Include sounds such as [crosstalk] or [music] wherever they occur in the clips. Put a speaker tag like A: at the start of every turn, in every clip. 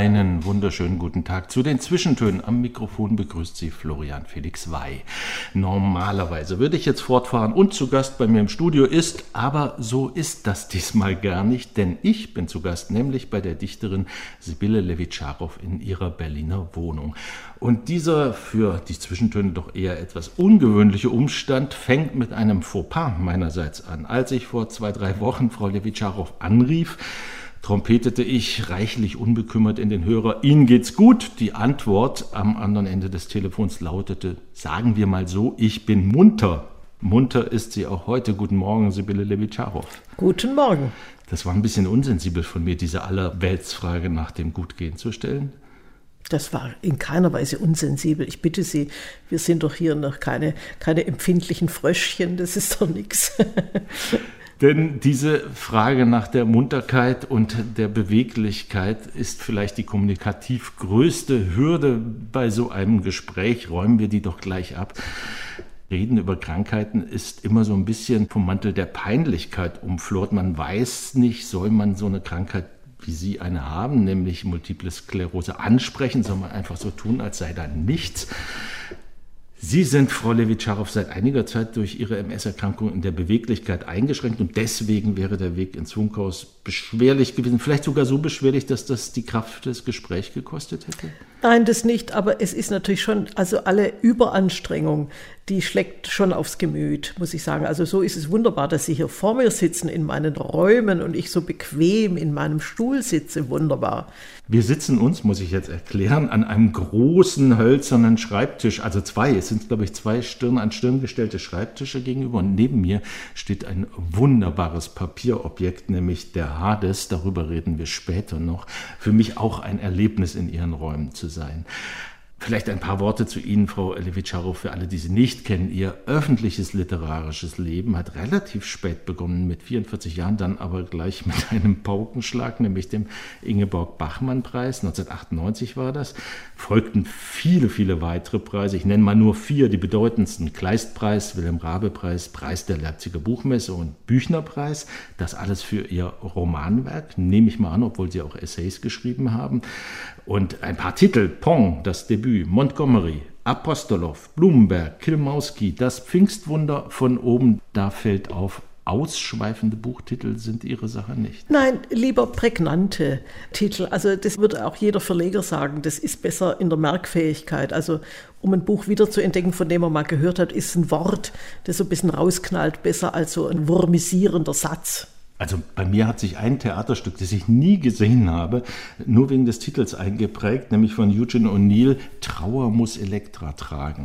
A: Einen wunderschönen guten Tag zu den Zwischentönen. Am Mikrofon begrüßt Sie Florian Felix Wey. Normalerweise würde ich jetzt fortfahren und zu Gast bei mir im Studio ist, aber so ist das diesmal gar nicht, denn ich bin zu Gast, nämlich bei der Dichterin Sibylle Levitscharow in ihrer Berliner Wohnung. Und dieser für die Zwischentöne doch eher etwas ungewöhnliche Umstand fängt mit einem Fauxpas meinerseits an. Als ich vor zwei, drei Wochen Frau Levitscharow anrief, trompetete ich reichlich unbekümmert in den Hörer, Ihnen geht's gut. Die Antwort am anderen Ende des Telefons lautete, sagen wir mal so, ich bin munter. Munter ist sie auch heute. Guten Morgen, Sibylle Levitscharow.
B: Guten Morgen.
A: Das war ein bisschen unsensibel von mir, diese Allerweltsfrage nach dem Gutgehen zu stellen.
B: Das war in keiner Weise unsensibel. Ich bitte Sie, wir sind doch hier noch keine, keine empfindlichen Fröschchen, das ist doch nichts. [laughs]
A: Denn diese Frage nach der Munterkeit und der Beweglichkeit ist vielleicht die kommunikativ größte Hürde bei so einem Gespräch. Räumen wir die doch gleich ab. Reden über Krankheiten ist immer so ein bisschen vom Mantel der Peinlichkeit umflort. Man weiß nicht, soll man so eine Krankheit wie Sie eine haben, nämlich Multiple Sklerose, ansprechen, soll man einfach so tun, als sei da nichts. Sie sind, Frau Levitscharow, seit einiger Zeit durch Ihre MS-Erkrankung in der Beweglichkeit eingeschränkt und deswegen wäre der Weg ins Funkhaus beschwerlich gewesen. Vielleicht sogar so beschwerlich, dass das die Kraft des Gesprächs gekostet hätte?
B: Nein, das nicht, aber es ist natürlich schon, also alle Überanstrengung, die schlägt schon aufs Gemüt, muss ich sagen. Also so ist es wunderbar, dass Sie hier vor mir sitzen in meinen Räumen und ich so bequem in meinem Stuhl sitze. Wunderbar.
A: Wir sitzen uns, muss ich jetzt erklären, an einem großen hölzernen Schreibtisch, also zwei, es sind glaube ich zwei Stirn an Stirn gestellte Schreibtische gegenüber und neben mir steht ein wunderbares Papierobjekt, nämlich der Hades, darüber reden wir später noch. Für mich auch ein Erlebnis in Ihren Räumen zu sein. Vielleicht ein paar Worte zu Ihnen, Frau Levitscharow, für alle, die Sie nicht kennen. Ihr öffentliches literarisches Leben hat relativ spät begonnen, mit 44 Jahren, dann aber gleich [laughs] mit einem Paukenschlag, nämlich dem Ingeborg-Bachmann-Preis. 1998 war das. Folgten viele, viele weitere Preise. Ich nenne mal nur vier, die bedeutendsten. Kleistpreis, Wilhelm-Rabe-Preis, Preis der Leipziger Buchmesse und Büchnerpreis. Das alles für Ihr Romanwerk, nehme ich mal an, obwohl Sie auch Essays geschrieben haben. Und ein paar Titel, Pong, das Debüt, Montgomery, Apostolov, Blumenberg, Kilmauski, das Pfingstwunder von oben, da fällt auf, ausschweifende Buchtitel sind Ihre Sache nicht.
B: Nein, lieber prägnante Titel. Also das würde auch jeder Verleger sagen, das ist besser in der Merkfähigkeit. Also um ein Buch wieder zu entdecken, von dem man mal gehört hat, ist ein Wort, das so ein bisschen rausknallt, besser als so ein wurmisierender Satz.
A: Also bei mir hat sich ein Theaterstück, das ich nie gesehen habe, nur wegen des Titels eingeprägt, nämlich von Eugene O'Neill, Trauer muss Elektra tragen.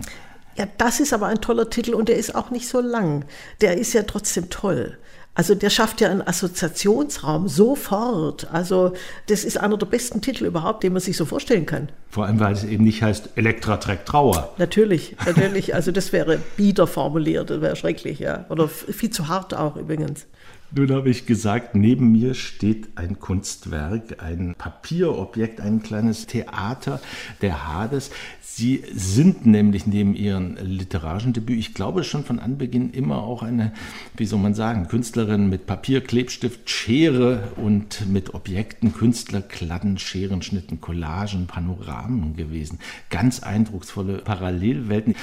B: Ja, das ist aber ein toller Titel und der ist auch nicht so lang. Der ist ja trotzdem toll. Also der schafft ja einen Assoziationsraum sofort. Also das ist einer der besten Titel überhaupt, den man sich so vorstellen kann.
A: Vor allem, weil es eben nicht heißt Elektra trägt Trauer.
B: Natürlich, natürlich. Also das wäre bieder formuliert, das wäre schrecklich, ja. Oder viel zu hart auch übrigens.
A: Nun habe ich gesagt, neben mir steht ein Kunstwerk, ein Papierobjekt, ein kleines Theater der Hades. Sie sind nämlich neben Ihrem literarischen Debüt, ich glaube schon von Anbeginn immer auch eine, wie soll man sagen, Künstlerin mit Papier, Klebstift, Schere und mit Objekten, Künstler, Kladden, Scherenschnitten, Collagen, Panoramen gewesen. Ganz eindrucksvolle Parallelwelten.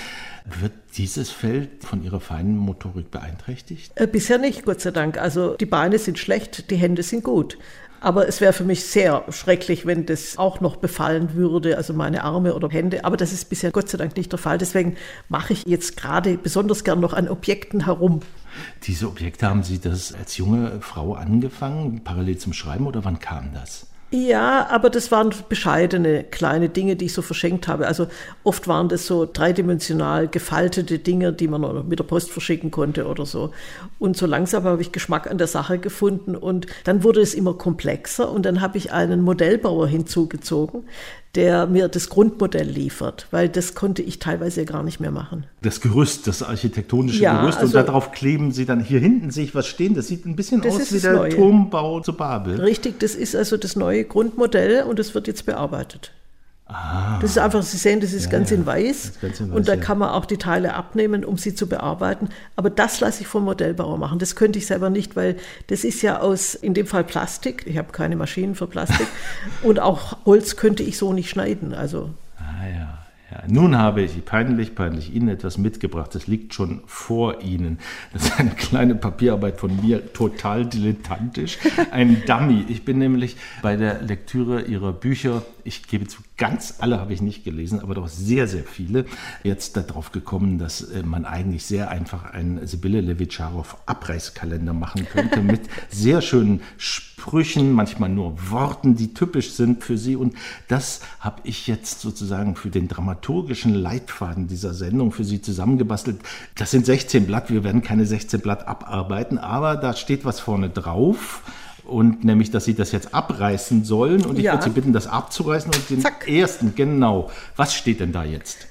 A: Wird dieses Feld von Ihrer feinen Motorik beeinträchtigt?
B: Äh, bisher nicht, Gott sei Dank. Also die Beine sind schlecht, die Hände sind gut. Aber es wäre für mich sehr schrecklich, wenn das auch noch befallen würde, also meine Arme oder Hände. Aber das ist bisher Gott sei Dank nicht der Fall. Deswegen mache ich jetzt gerade besonders gern noch an Objekten herum.
A: Diese Objekte haben Sie das als junge Frau angefangen, parallel zum Schreiben, oder wann kam das?
B: Ja, aber das waren bescheidene kleine Dinge, die ich so verschenkt habe. Also oft waren das so dreidimensional gefaltete Dinge, die man mit der Post verschicken konnte oder so. Und so langsam habe ich Geschmack an der Sache gefunden und dann wurde es immer komplexer und dann habe ich einen Modellbauer hinzugezogen, der mir das Grundmodell liefert, weil das konnte ich teilweise gar nicht mehr machen.
A: Das Gerüst, das architektonische ja, Gerüst also, und darauf kleben Sie dann hier hinten sehe ich was stehen. Das sieht ein bisschen aus wie der Neue. Turmbau zu Babel.
B: Richtig, das ist also das neue Grundmodell und es wird jetzt bearbeitet. Ah. Das ist einfach, Sie sehen, das ist, ja, ganz, ja. In weiß, ganz, in weiß. Und da ja. kann man auch die Teile abnehmen, um sie zu bearbeiten. Aber das lasse ich vom Modellbauer machen. Das könnte ich selber nicht, weil das ist ja aus, in dem Fall Plastik. Ich habe keine Maschinen für Plastik. [laughs] und auch Holz könnte ich so nicht schneiden. Also.
A: Ah ja. Ja, nun habe ich peinlich, peinlich Ihnen etwas mitgebracht. Das liegt schon vor Ihnen. Das ist eine kleine Papierarbeit von mir, total dilettantisch. Ein Dummy. Ich bin nämlich bei der Lektüre Ihrer Bücher, ich gebe zu, ganz alle habe ich nicht gelesen, aber doch sehr, sehr viele, jetzt darauf gekommen, dass äh, man eigentlich sehr einfach einen Sibylle Levitscharow Abreißkalender machen könnte [laughs] mit sehr schönen Sprüchen, manchmal nur Worten, die typisch sind für Sie. Und das habe ich jetzt sozusagen für den dramaturgischen Leitfaden dieser Sendung für Sie zusammengebastelt. Das sind 16 Blatt. Wir werden keine 16 Blatt abarbeiten, aber da steht was vorne drauf. Und nämlich, dass Sie das jetzt abreißen sollen. Und ich ja. würde Sie bitten, das abzureißen und den Zack. ersten, genau. Was steht denn da jetzt?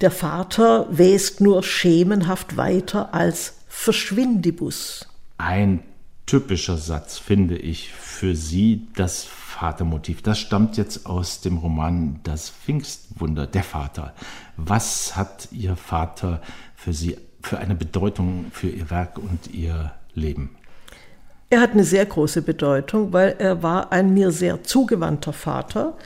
B: Der Vater wäst nur schemenhaft weiter als Verschwindibus.
A: Ein typischer Satz, finde ich, für Sie, das Vatermotiv. Das stammt jetzt aus dem Roman Das Pfingstwunder, der Vater. Was hat Ihr Vater für Sie für eine Bedeutung für Ihr Werk und Ihr Leben?
B: Er hat eine sehr große Bedeutung, weil er war ein mir sehr zugewandter Vater,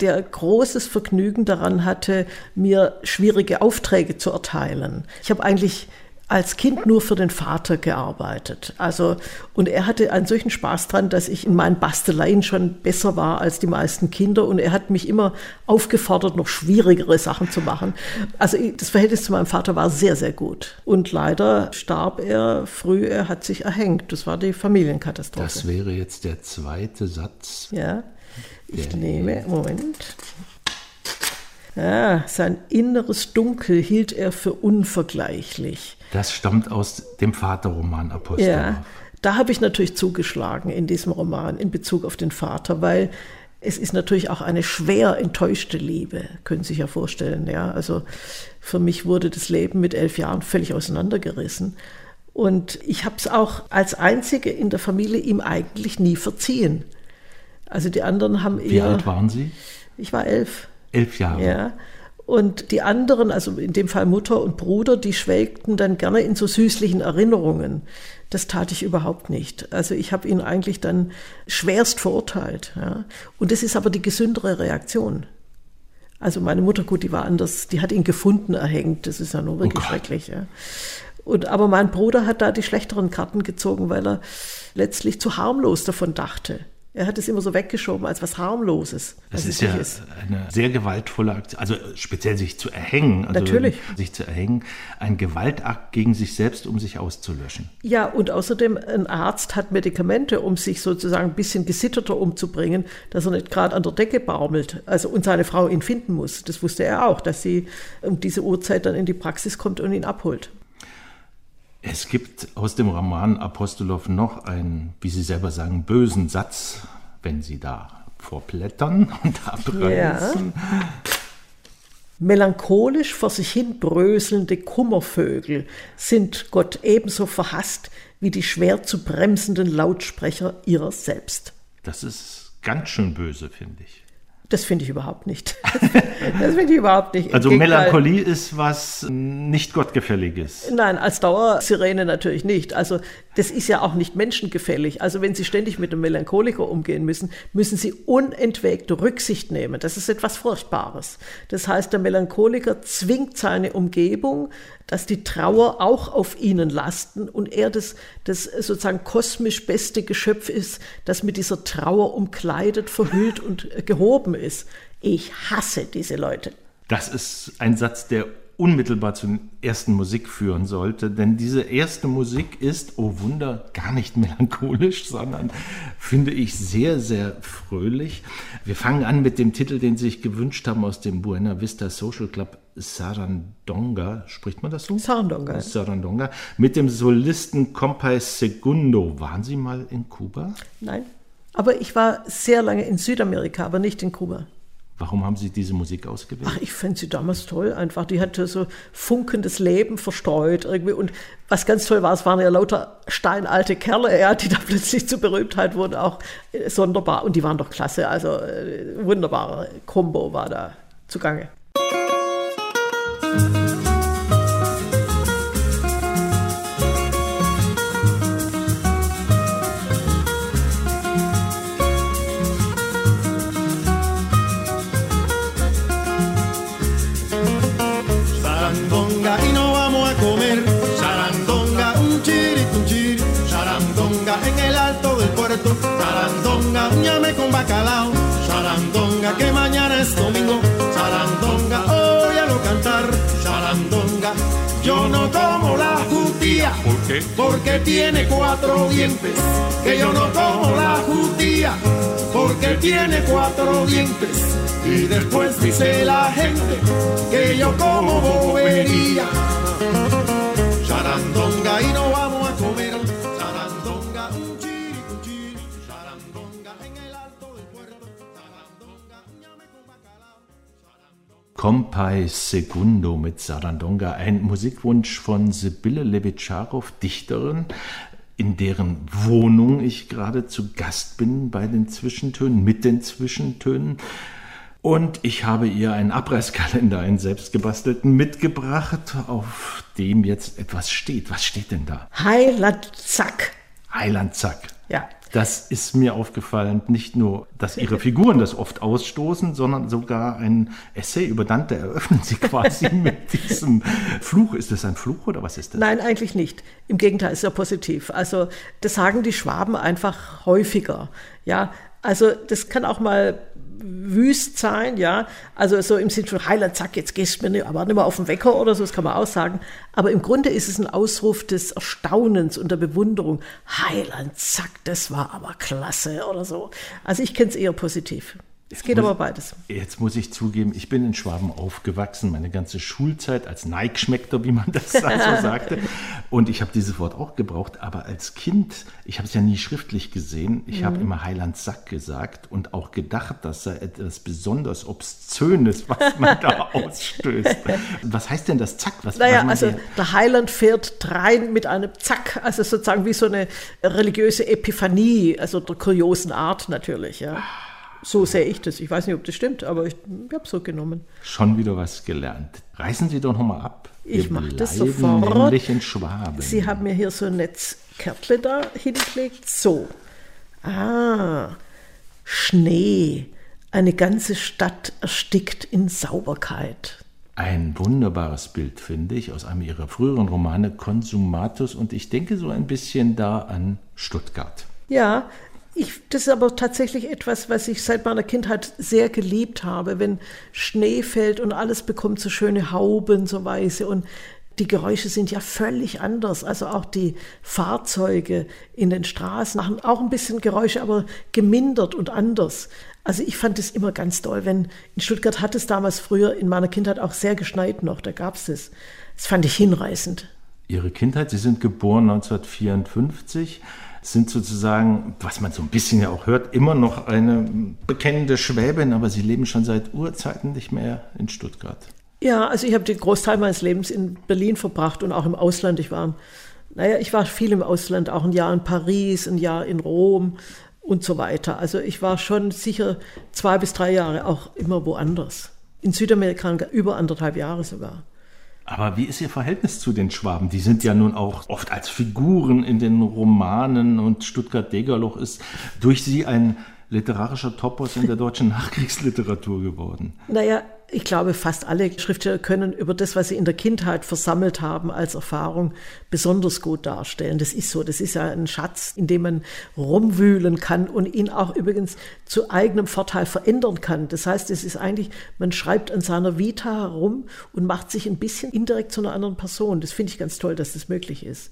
B: der großes Vergnügen daran hatte, mir schwierige Aufträge zu erteilen. Ich habe eigentlich als Kind nur für den Vater gearbeitet. Also, und er hatte einen solchen Spaß dran, dass ich in meinen Basteleien schon besser war als die meisten Kinder. Und er hat mich immer aufgefordert, noch schwierigere Sachen zu machen. Also, das Verhältnis zu meinem Vater war sehr, sehr gut. Und leider starb er früh, er hat sich erhängt. Das war die Familienkatastrophe.
A: Das wäre jetzt der zweite Satz.
B: Ja. Ich nehme, Moment. Ja, sein inneres Dunkel hielt er für unvergleichlich.
A: Das stammt aus dem Vaterroman Apostel.
B: Ja, da habe ich natürlich zugeschlagen in diesem Roman in Bezug auf den Vater, weil es ist natürlich auch eine schwer enttäuschte Liebe, können Sie sich ja vorstellen. Ja, also für mich wurde das Leben mit elf Jahren völlig auseinandergerissen. Und ich habe es auch als Einzige in der Familie ihm eigentlich nie verziehen. Also die anderen haben
A: Wie alt waren Sie?
B: Ich war elf.
A: Elf Jahre.
B: Ja. Und die anderen, also in dem Fall Mutter und Bruder, die schwelgten dann gerne in so süßlichen Erinnerungen. Das tat ich überhaupt nicht. Also ich habe ihn eigentlich dann schwerst verurteilt. Ja. Und das ist aber die gesündere Reaktion. Also meine Mutter, gut, die war anders, die hat ihn gefunden erhängt. Das ist ja nur wirklich oh schrecklich. Ja. Und, aber mein Bruder hat da die schlechteren Karten gezogen, weil er letztlich zu harmlos davon dachte. Er hat es immer so weggeschoben als was harmloses.
A: Das ist ja ist. eine sehr gewaltvolle Aktion, also speziell sich zu erhängen. Also
B: Natürlich.
A: Sich zu erhängen, ein Gewaltakt gegen sich selbst, um sich auszulöschen.
B: Ja, und außerdem ein Arzt hat Medikamente, um sich sozusagen ein bisschen gesitterter umzubringen, dass er nicht gerade an der Decke baumelt. Also und seine Frau ihn finden muss. Das wusste er auch, dass sie um diese Uhrzeit dann in die Praxis kommt und ihn abholt.
A: Es gibt aus dem Roman Apostolow noch einen, wie Sie selber sagen, bösen Satz, wenn Sie da vorblättern [laughs] und abreißen. Ja.
B: Melancholisch vor sich hin bröselnde Kummervögel sind Gott ebenso verhasst wie die schwer zu bremsenden Lautsprecher ihrer selbst.
A: Das ist ganz schön böse, finde ich.
B: Das finde ich überhaupt nicht. [laughs] Das finde ich überhaupt nicht.
A: Also Melancholie ist was nicht gottgefälliges.
B: Nein, als Dauersirene natürlich nicht. Also das ist ja auch nicht menschengefällig. Also wenn Sie ständig mit einem Melancholiker umgehen müssen, müssen Sie unentwegte Rücksicht nehmen. Das ist etwas Furchtbares. Das heißt, der Melancholiker zwingt seine Umgebung, dass die Trauer auch auf ihnen lasten und er das, das sozusagen kosmisch beste Geschöpf ist, das mit dieser Trauer umkleidet, verhüllt und gehoben ist. Ich hasse diese Leute.
A: Das ist ein Satz, der unmittelbar zur ersten Musik führen sollte. Denn diese erste Musik ist, oh Wunder, gar nicht melancholisch, sondern finde ich sehr, sehr fröhlich. Wir fangen an mit dem Titel, den Sie sich gewünscht haben aus dem Buena Vista Social Club, Sarandonga. Spricht man das so?
B: Sarandonga.
A: Sarandonga. Mit dem Solisten Compay Segundo. Waren Sie mal in Kuba?
B: Nein. Aber ich war sehr lange in Südamerika, aber nicht in Kuba.
A: Warum haben Sie diese Musik ausgewählt?
B: Ach, ich fand sie damals toll einfach. Die hatte so funkendes Leben verstreut irgendwie. Und was ganz toll war, es waren ja lauter steinalte Kerle, ja, die da [laughs] plötzlich zur Berühmtheit wurden, auch äh, sonderbar. Und die waren doch klasse. Also äh, wunderbarer Kombo war da zugange.
C: Sarandonga En el alto del puerto. Sarandonga, un llame con bacalao. Sarandonga, que mañana es domingo. Sarandonga, óyalo cantar. Sarandonga, yo no como la jutía.
A: ¿Por qué?
C: Porque tiene cuatro dientes. Que yo no como la jutía. Porque tiene cuatro dientes. Y después dice la gente que yo como bobería. Sarandonga y no
A: Compay Segundo mit Sarandonga, ein Musikwunsch von Sibylle Levitscharow, Dichterin, in deren Wohnung ich gerade zu Gast bin bei den Zwischentönen, mit den Zwischentönen. Und ich habe ihr einen Abreißkalender, einen selbstgebastelten, mitgebracht, auf dem jetzt etwas steht. Was steht denn da?
B: Heiland Zack.
A: Heiland Zack.
B: Ja.
A: Das ist mir aufgefallen, nicht nur, dass ihre Figuren das oft ausstoßen, sondern sogar ein Essay über Dante eröffnen sie quasi [laughs] mit diesem Fluch. Ist das ein Fluch oder was ist das?
B: Nein, eigentlich nicht. Im Gegenteil, ist ja positiv. Also das sagen die Schwaben einfach häufiger. Ja, also das kann auch mal wüst sein, ja. Also so im Sinne von Heiland, zack, jetzt gehst du mir nicht, aber nicht mehr auf den Wecker oder so, das kann man auch sagen. Aber im Grunde ist es ein Ausruf des Erstaunens und der Bewunderung. Heiland, zack, das war aber klasse oder so. Also ich kenne es eher positiv. Es geht
A: muss-
B: aber beides.
A: Jetzt muss ich zugeben, ich bin in Schwaben aufgewachsen, meine ganze Schulzeit als Neigschmeckter, wie man das so [laughs] sagte. Und ich habe dieses Wort auch gebraucht, aber als Kind, ich habe es ja nie schriftlich gesehen, ich
B: Mhm.
A: habe immer Heiland Sack gesagt und auch gedacht, das sei etwas besonders Obszönes, was man da [laughs] ausstößt. Was heißt denn das Zack? Was,
B: Naja,
A: was
B: also der Heiland fährt drein mit einem Zack, also sozusagen wie so eine religiöse Epiphanie, also der kuriosen Art natürlich, ja. So sehe ich das. Ich weiß nicht, ob das stimmt, aber ich, ich habe so genommen.
A: Schon wieder was gelernt. Reißen Sie doch noch mal ab.
B: Ich
A: Wir
B: mach das
A: bleiben
B: sofort.
A: Nämlich in Schwaben.
B: Sie haben mir hier so ein Netzkärtle da hingelegt. So. Ah, Schnee. Eine ganze Stadt erstickt in Sauberkeit.
A: Ein wunderbares Bild, finde ich, aus einem ihrer früheren Romane Consumatus und ich denke so ein bisschen da an Stuttgart.
B: Ja, ich, das ist aber tatsächlich etwas, was ich seit meiner Kindheit sehr geliebt habe, wenn Schnee fällt und alles bekommt so schöne Hauben, so weiße und die Geräusche sind ja völlig anders. Also auch die Fahrzeuge in den Straßen machen auch ein bisschen Geräusche, aber gemindert und anders. Also ich fand es immer ganz toll. Wenn in Stuttgart hat es damals früher in meiner Kindheit auch sehr geschneit noch, da gab es das. Das fand ich hinreißend.
A: Ihre Kindheit, Sie sind geboren 1954, sind sozusagen, was man so ein bisschen ja auch hört, immer noch eine bekennende Schwäbin, aber Sie leben schon seit Urzeiten nicht mehr in Stuttgart.
B: Ja, also ich habe den Großteil meines Lebens in Berlin verbracht und auch im Ausland. Ich war, naja, ich war viel im Ausland, auch ein Jahr in Paris, ein Jahr in Rom und so weiter. Also ich war schon sicher zwei bis drei Jahre auch immer woanders. In Südamerika über anderthalb Jahre sogar.
A: Aber wie ist Ihr Verhältnis zu den Schwaben? Die sind ja nun auch oft als Figuren in den Romanen und Stuttgart-Degerloch ist durch Sie ein literarischer Topos in der deutschen [laughs] Nachkriegsliteratur geworden.
B: Naja, ich glaube, fast alle Schriftsteller können über das, was sie in der Kindheit versammelt haben als Erfahrung, besonders gut darstellen. Das ist so. Das ist ja ein Schatz, in dem man rumwühlen kann und ihn auch übrigens zu eigenem Vorteil verändern kann. Das heißt, es ist eigentlich, man schreibt an seiner Vita herum und macht sich ein bisschen indirekt zu einer anderen Person. Das finde ich ganz toll, dass das möglich ist.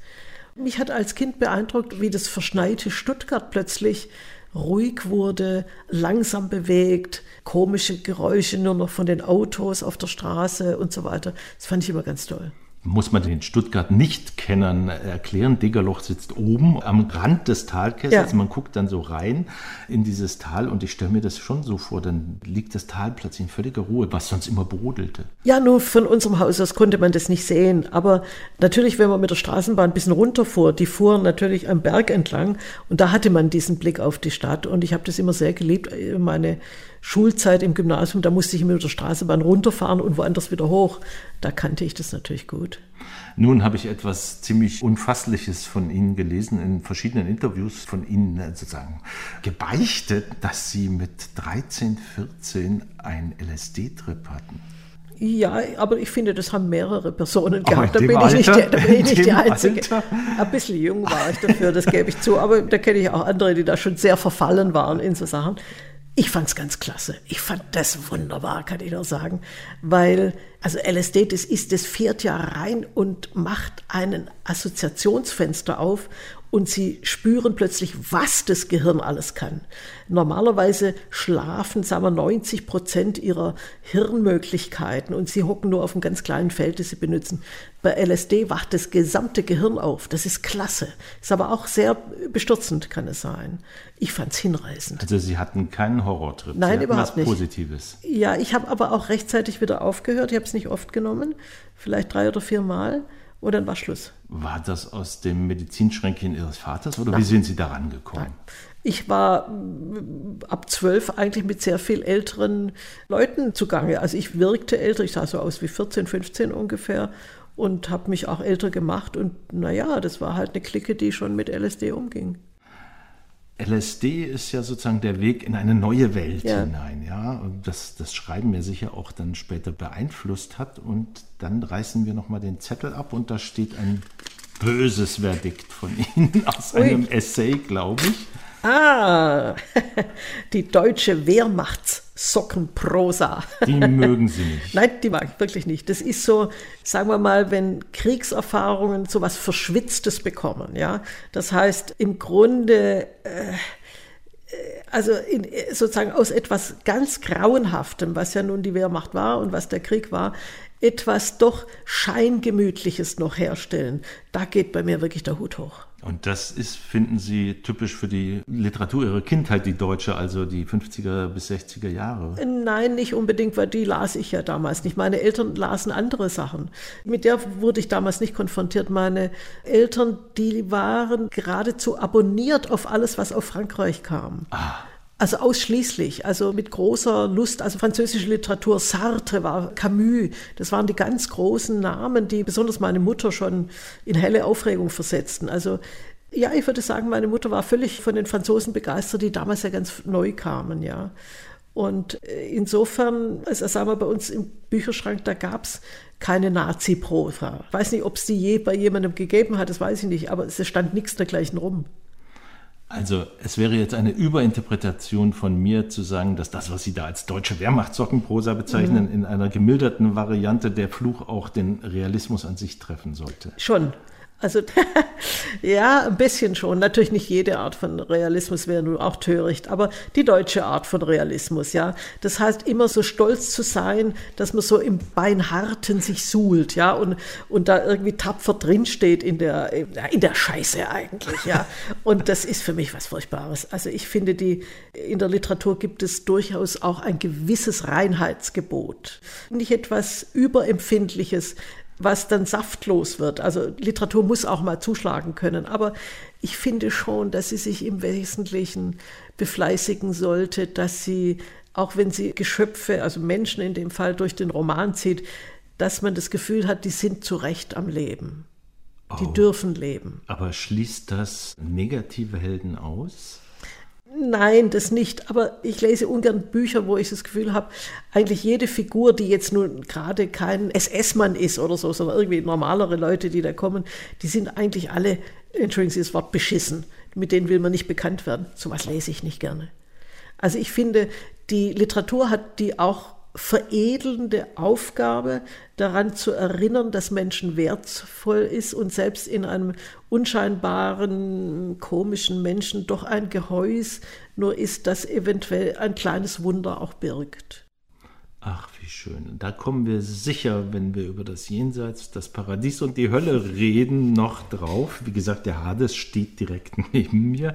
B: Mich hat als Kind beeindruckt, wie das verschneite Stuttgart plötzlich ruhig wurde, langsam bewegt, komische Geräusche nur noch von den Autos auf der Straße und so weiter. Das fand ich immer ganz toll
A: muss man den Stuttgart nicht kennen erklären. Degerloch sitzt oben am Rand des Talkessels. Ja. Man guckt dann so rein in dieses Tal und ich stelle mir das schon so vor, dann liegt das Tal plötzlich in völliger Ruhe, was sonst immer brodelte.
B: Ja, nur von unserem Haus aus konnte man das nicht sehen. Aber natürlich, wenn man mit der Straßenbahn ein bisschen runterfuhr, die fuhren natürlich am Berg entlang und da hatte man diesen Blick auf die Stadt und ich habe das immer sehr geliebt. Meine Schulzeit im Gymnasium, da musste ich immer mit der Straßenbahn runterfahren und woanders wieder hoch. Da kannte ich das natürlich gut.
A: Nun habe ich etwas ziemlich Unfassliches von Ihnen gelesen, in verschiedenen Interviews von Ihnen äh, sozusagen gebeichtet, dass Sie mit 13, 14 einen LSD-Trip hatten.
B: Ja, aber ich finde, das haben mehrere Personen gehabt. Da bin, ich nicht, da bin ich nicht die Einzige. Alter. Ein bisschen jung war ich dafür, das gebe ich zu. Aber da kenne ich auch andere, die da schon sehr verfallen waren in so Sachen. Ich fand's ganz klasse. Ich fand das wunderbar, kann ich nur sagen, weil also LSD, das ist, das fährt ja rein und macht einen Assoziationsfenster auf und sie spüren plötzlich, was das Gehirn alles kann. Normalerweise schlafen, sagen wir, 90 Prozent ihrer Hirnmöglichkeiten und sie hocken nur auf einem ganz kleinen Feld, das sie benutzen. Bei LSD wacht das gesamte Gehirn auf. Das ist klasse. Ist aber auch sehr bestürzend, kann es sein. Ich fand es hinreißend.
A: Also Sie hatten keinen Horrortrip?
B: Nein, überhaupt was nicht.
A: Positives?
B: Ja, ich habe aber auch rechtzeitig wieder aufgehört. Ich habe es nicht oft genommen, vielleicht drei oder vier Mal und dann war Schluss.
A: War das aus dem Medizinschränkchen Ihres Vaters oder Nein. wie sind Sie daran gekommen? Nein.
B: Ich war mm, ab zwölf eigentlich mit sehr viel älteren Leuten zugange. Also ich wirkte älter, ich sah so aus wie 14, 15 ungefähr und habe mich auch älter gemacht. Und naja, das war halt eine Clique, die schon mit LSD umging.
A: LSD ist ja sozusagen der Weg in eine neue Welt ja. hinein, ja, und das, das Schreiben mir sicher auch dann später beeinflusst hat. Und dann reißen wir nochmal den Zettel ab und da steht ein böses Verdikt von Ihnen aus Ui. einem Essay, glaube ich.
B: Ah, [laughs] die deutsche Wehrmachtssockenprosa.
A: Die mögen Sie nicht. [laughs]
B: Nein, die mag ich wirklich nicht. Das ist so, sagen wir mal, wenn Kriegserfahrungen so was Verschwitztes bekommen, ja. Das heißt, im Grunde, äh, also in, sozusagen aus etwas ganz Grauenhaftem, was ja nun die Wehrmacht war und was der Krieg war, etwas doch Scheingemütliches noch herstellen. Da geht bei mir wirklich der Hut hoch.
A: Und das ist, finden Sie, typisch für die Literatur Ihrer Kindheit, die deutsche, also die 50er bis 60er Jahre?
B: Nein, nicht unbedingt, weil die las ich ja damals nicht. Meine Eltern lasen andere Sachen. Mit der wurde ich damals nicht konfrontiert. Meine Eltern, die waren geradezu abonniert auf alles, was aus Frankreich kam. Ah. Also ausschließlich, also mit großer Lust, also französische Literatur, Sartre war Camus, das waren die ganz großen Namen, die besonders meine Mutter schon in helle Aufregung versetzten. Also ja, ich würde sagen, meine Mutter war völlig von den Franzosen begeistert, die damals ja ganz neu kamen, ja. Und äh, insofern, also sagen wir bei uns im Bücherschrank, da gab es keine Nazi-Prosa. Ich weiß nicht, ob es die je bei jemandem gegeben hat, das weiß ich nicht, aber es stand nichts dergleichen rum.
A: Also es wäre jetzt eine Überinterpretation von mir zu sagen, dass das, was Sie da als deutsche Wehrmachtssockenprosa bezeichnen, mhm. in einer gemilderten Variante der Fluch auch den Realismus an sich treffen sollte.
B: Schon, also [laughs] ja, ein bisschen schon. Natürlich nicht jede Art von Realismus wäre nun auch töricht, aber die deutsche Art von Realismus, ja. Das heißt, immer so stolz zu sein, dass man so im Beinharten sich suhlt, ja, und, und da irgendwie tapfer drinsteht in der, in der Scheiße eigentlich, ja. Und das ist für mich was Furchtbares. Also ich finde, die, in der Literatur gibt es durchaus auch ein gewisses Reinheitsgebot. Nicht etwas Überempfindliches, was dann saftlos wird. Also Literatur muss auch mal zuschlagen können. Aber ich finde schon, dass sie sich im Wesentlichen befleißigen sollte, dass sie, auch wenn sie Geschöpfe, also Menschen in dem Fall durch den Roman zieht, dass man das Gefühl hat, die sind zu Recht am Leben. Die oh. dürfen leben.
A: Aber schließt das negative Helden aus?
B: Nein, das nicht. Aber ich lese ungern Bücher, wo ich das Gefühl habe, eigentlich jede Figur, die jetzt nun gerade kein SS-Mann ist oder so, sondern irgendwie normalere Leute, die da kommen, die sind eigentlich alle, entschuldigen Sie das Wort, beschissen. Mit denen will man nicht bekannt werden. So was lese ich nicht gerne. Also ich finde, die Literatur hat die auch veredelnde Aufgabe, daran zu erinnern, dass Menschen wertvoll ist und selbst in einem unscheinbaren, komischen Menschen doch ein Gehäus nur ist, das eventuell ein kleines Wunder auch birgt.
A: Ach, wie schön. Da kommen wir sicher, wenn wir über das Jenseits, das Paradies und die Hölle reden, noch drauf. Wie gesagt, der Hades steht direkt [laughs] neben mir.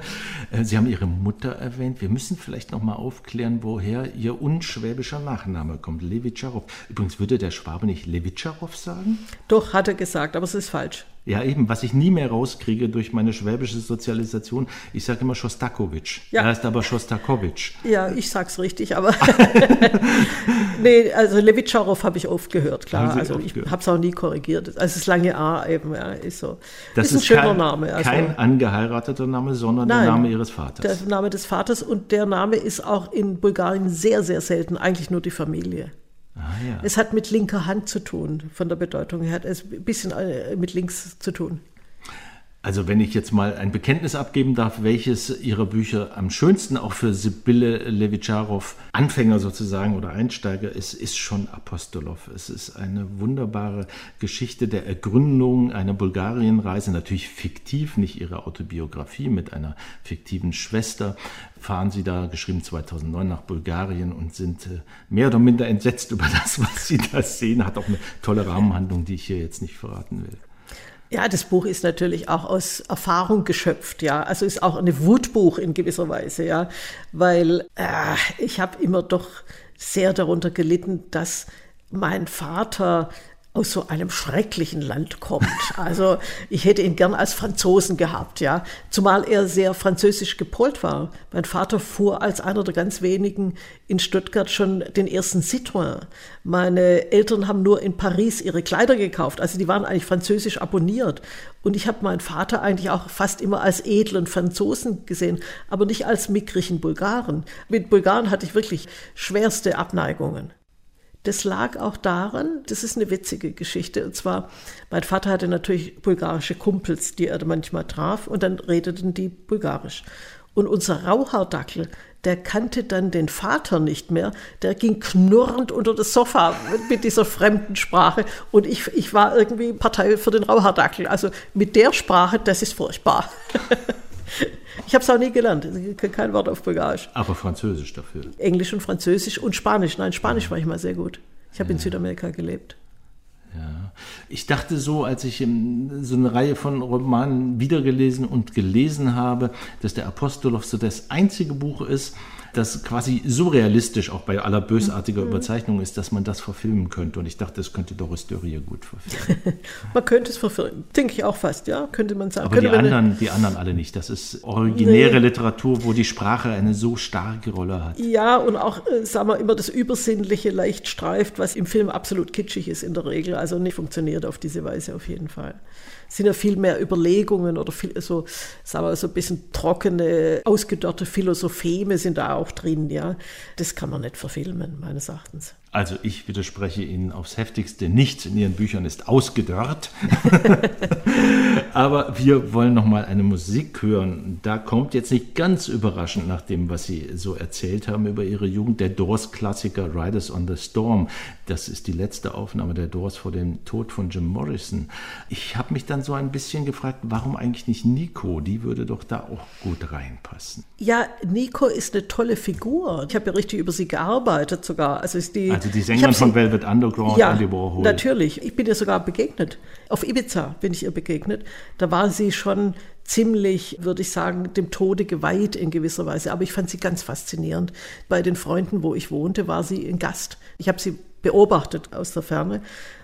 A: Äh, Sie haben Ihre Mutter erwähnt. Wir müssen vielleicht noch mal aufklären, woher Ihr unschwäbischer Nachname kommt. Levitscharow. Übrigens würde der Schwabe nicht Levitscharow sagen?
B: Doch, hat er gesagt, aber es ist falsch.
A: Ja, eben, was ich nie mehr rauskriege durch meine schwäbische Sozialisation. Ich sage immer Schostakowitsch.
B: Ja.
A: Er heißt aber Schostakowitsch.
B: Ja, ich sag's richtig, aber [laughs] nee, also Levitscharow habe ich oft gehört, klar. Also ich habe es auch nie korrigiert. Also das lange A eben, ja, ist so.
A: Das
B: ist ein schöner
A: kein,
B: Name. Also
A: kein angeheirateter Name, sondern
B: Nein.
A: der Name Ihres Vaters.
B: der Name des Vaters und der Name ist auch in Bulgarien sehr, sehr selten, eigentlich nur die Familie.
A: Ah, ja.
B: Es hat mit linker Hand zu tun, von der Bedeutung her. Hat es ein bisschen äh, mit links zu tun.
A: Also wenn ich jetzt mal ein Bekenntnis abgeben darf, welches Ihrer Bücher am schönsten auch für Sibylle Levitscharow, Anfänger sozusagen oder Einsteiger ist, ist schon Apostolow. Es ist eine wunderbare Geschichte der Ergründung einer Bulgarienreise, natürlich fiktiv, nicht ihre Autobiografie mit einer fiktiven Schwester. Fahren Sie da, geschrieben 2009, nach Bulgarien und sind äh, mehr oder minder entsetzt [laughs] über das, was Sie da sehen. Hat auch eine tolle Rahmenhandlung, die ich hier jetzt nicht verraten will.
B: Ja, das Buch ist natürlich auch aus Erfahrung geschöpft, ja. Also ist auch ein Wutbuch in gewisser Weise, ja. Weil äh, ich habe immer doch sehr darunter gelitten, dass mein Vater aus so einem schrecklichen Land kommt. Also ich hätte ihn gern als Franzosen gehabt, ja. Zumal er sehr französisch gepolt war. Mein Vater fuhr als einer der ganz wenigen in Stuttgart schon den ersten Citroën. Meine Eltern haben nur in Paris ihre Kleider gekauft. Also die waren eigentlich französisch abonniert. Und ich habe meinen Vater eigentlich auch fast immer als edlen Franzosen gesehen, aber nicht als mickrigen Bulgaren. Mit Bulgaren hatte ich wirklich schwerste Abneigungen. Das lag auch daran, das ist eine witzige Geschichte, und zwar, mein Vater hatte natürlich bulgarische Kumpels, die er manchmal traf, und dann redeten die bulgarisch. Und unser Rauhaardackel, der kannte dann den Vater nicht mehr, der ging knurrend unter das Sofa mit, mit dieser fremden Sprache, und ich, ich war irgendwie Partei für den Rauhaardackel. Also mit der Sprache, das ist furchtbar. [laughs] Ich habe es auch nie gelernt. Kein Wort auf Bulgarisch.
A: Aber Französisch dafür.
B: Englisch und Französisch und Spanisch. Nein, Spanisch war ich mal sehr gut. Ich habe in Südamerika gelebt.
A: Ja. Ich dachte so, als ich ähm, so eine Reihe von Romanen wiedergelesen und gelesen habe, dass der Apostolow so das einzige Buch ist, das quasi so realistisch auch bei aller bösartiger Überzeichnung ist, dass man das verfilmen könnte. Und ich dachte, das könnte Doris Dörrier gut verfilmen. [laughs]
B: Man könnte es verfilmen. Denke ich auch fast, ja, könnte man sagen.
A: Aber
B: könnte
A: die
B: man-
A: anderen, die anderen alle nicht. Das ist originäre
B: Nee.
A: Literatur, wo die Sprache eine so starke Rolle hat.
B: Ja, und auch, äh, sagen wir, immer das Übersinnliche leicht streift, was im Film absolut kitschig ist in der Regel. Also nicht funktioniert auf diese Weise auf jeden Fall. Sind ja viel mehr Überlegungen oder viel, so, sagen wir, so ein bisschen trockene, ausgedörrte Philosopheme sind da auch drin, ja. Das kann man nicht verfilmen, meines Erachtens.
A: Also ich widerspreche Ihnen aufs heftigste. Nichts in Ihren Büchern ist ausgedörrt. [laughs] Aber wir wollen noch mal eine Musik hören. Da kommt jetzt nicht ganz überraschend nach dem, was Sie so erzählt haben über Ihre Jugend, der Doors-Klassiker Riders on the Storm. Das ist die letzte Aufnahme der Doors vor dem Tod von Jim Morrison. Ich habe mich dann so ein bisschen gefragt, warum eigentlich nicht Nico? Die würde doch da auch gut reinpassen.
B: Ja, Nico ist eine tolle Figur. Ich habe ja richtig über sie gearbeitet sogar. Also, ist die,
A: Also die
B: ich
A: Sängerin
B: sie-
A: von Velvet Underground,
B: ja,
A: Andy Warhol.
B: natürlich. Ich bin ihr sogar begegnet. Auf Ibiza bin ich ihr begegnet. Da war sie schon ziemlich, würde ich sagen, dem Tode geweiht in gewisser Weise. Aber ich fand sie ganz faszinierend. Bei den Freunden, wo ich wohnte, war sie ein Gast. Ich habe sie beobachtet aus der Ferne.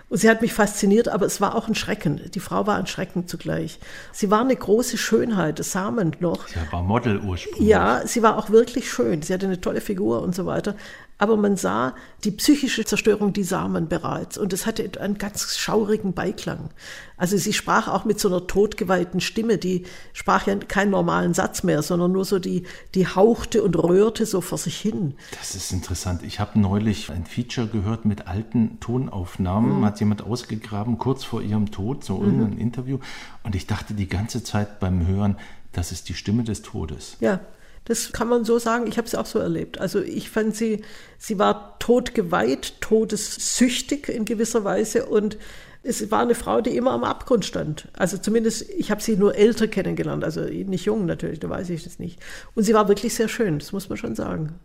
B: Und sie hat mich fasziniert, aber es war auch ein Schrecken. Die Frau war ein Schrecken zugleich. Sie war eine große Schönheit, das sah man noch.
A: Ja, war Model ursprünglich.
B: Ja, sie war auch wirklich schön. Sie hatte eine tolle Figur und so weiter. Aber man sah die psychische Zerstörung, die sah man bereits. Und es hatte einen ganz schaurigen Beiklang. Also sie sprach auch mit so einer totgeweihten Stimme, die sprach ja keinen normalen Satz mehr, sondern nur so die, die hauchte und rührte so vor sich hin.
A: Das ist interessant. Ich habe neulich ein Feature gehört mit alten Tonaufnahmen. Mhm. Hat jemand ausgegraben, kurz vor ihrem Tod, so mhm. irgendein Interview. Und ich dachte die ganze Zeit beim Hören, das ist die Stimme des Todes.
B: Ja, das kann man so sagen. Ich habe es auch so erlebt. Also ich fand sie, sie war todgeweiht, todessüchtig in gewisser Weise und es war eine Frau, die immer am Abgrund stand. Also zumindest, ich habe sie nur älter kennengelernt, also nicht jung natürlich, da weiß ich das nicht. Und sie war wirklich sehr schön, das muss man schon sagen.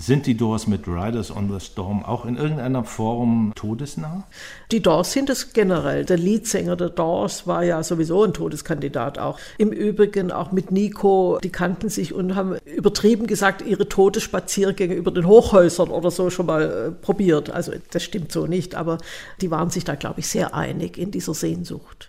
A: Sind die Doors mit Riders on the Storm auch in irgendeiner Form todesnah?
B: Die Doors sind es generell. Der Leadsänger der Doors war ja sowieso ein Todeskandidat auch. Im Übrigen auch mit Nico, die kannten sich und haben übertrieben gesagt, ihre Todesspaziergänge über den Hochhäusern oder so schon mal äh, probiert. Also das stimmt so nicht, aber die waren sich da, glaube ich, sehr einig in dieser Sehnsucht.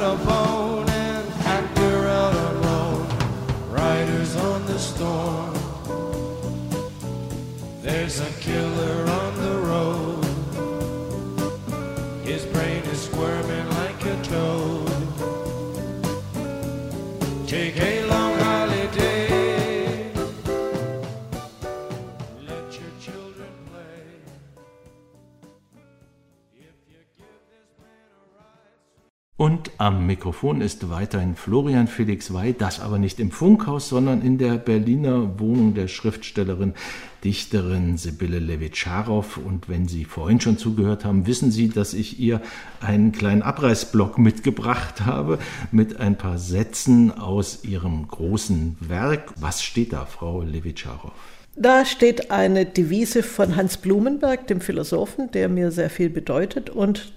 A: am Mikrofon ist weiterhin Florian Felix Wey, das aber nicht im Funkhaus, sondern in der Berliner Wohnung der Schriftstellerin, Dichterin Sibylle Levitscharow. Und wenn Sie vorhin schon zugehört haben, wissen Sie, dass ich ihr einen kleinen Abreißblock mitgebracht habe mit ein paar Sätzen aus ihrem großen Werk. Was steht da, Frau Levitscharow?
B: Da steht eine Devise von Hans Blumenberg, dem Philosophen, der mir sehr viel bedeutet. Und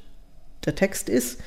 B: der Text ist,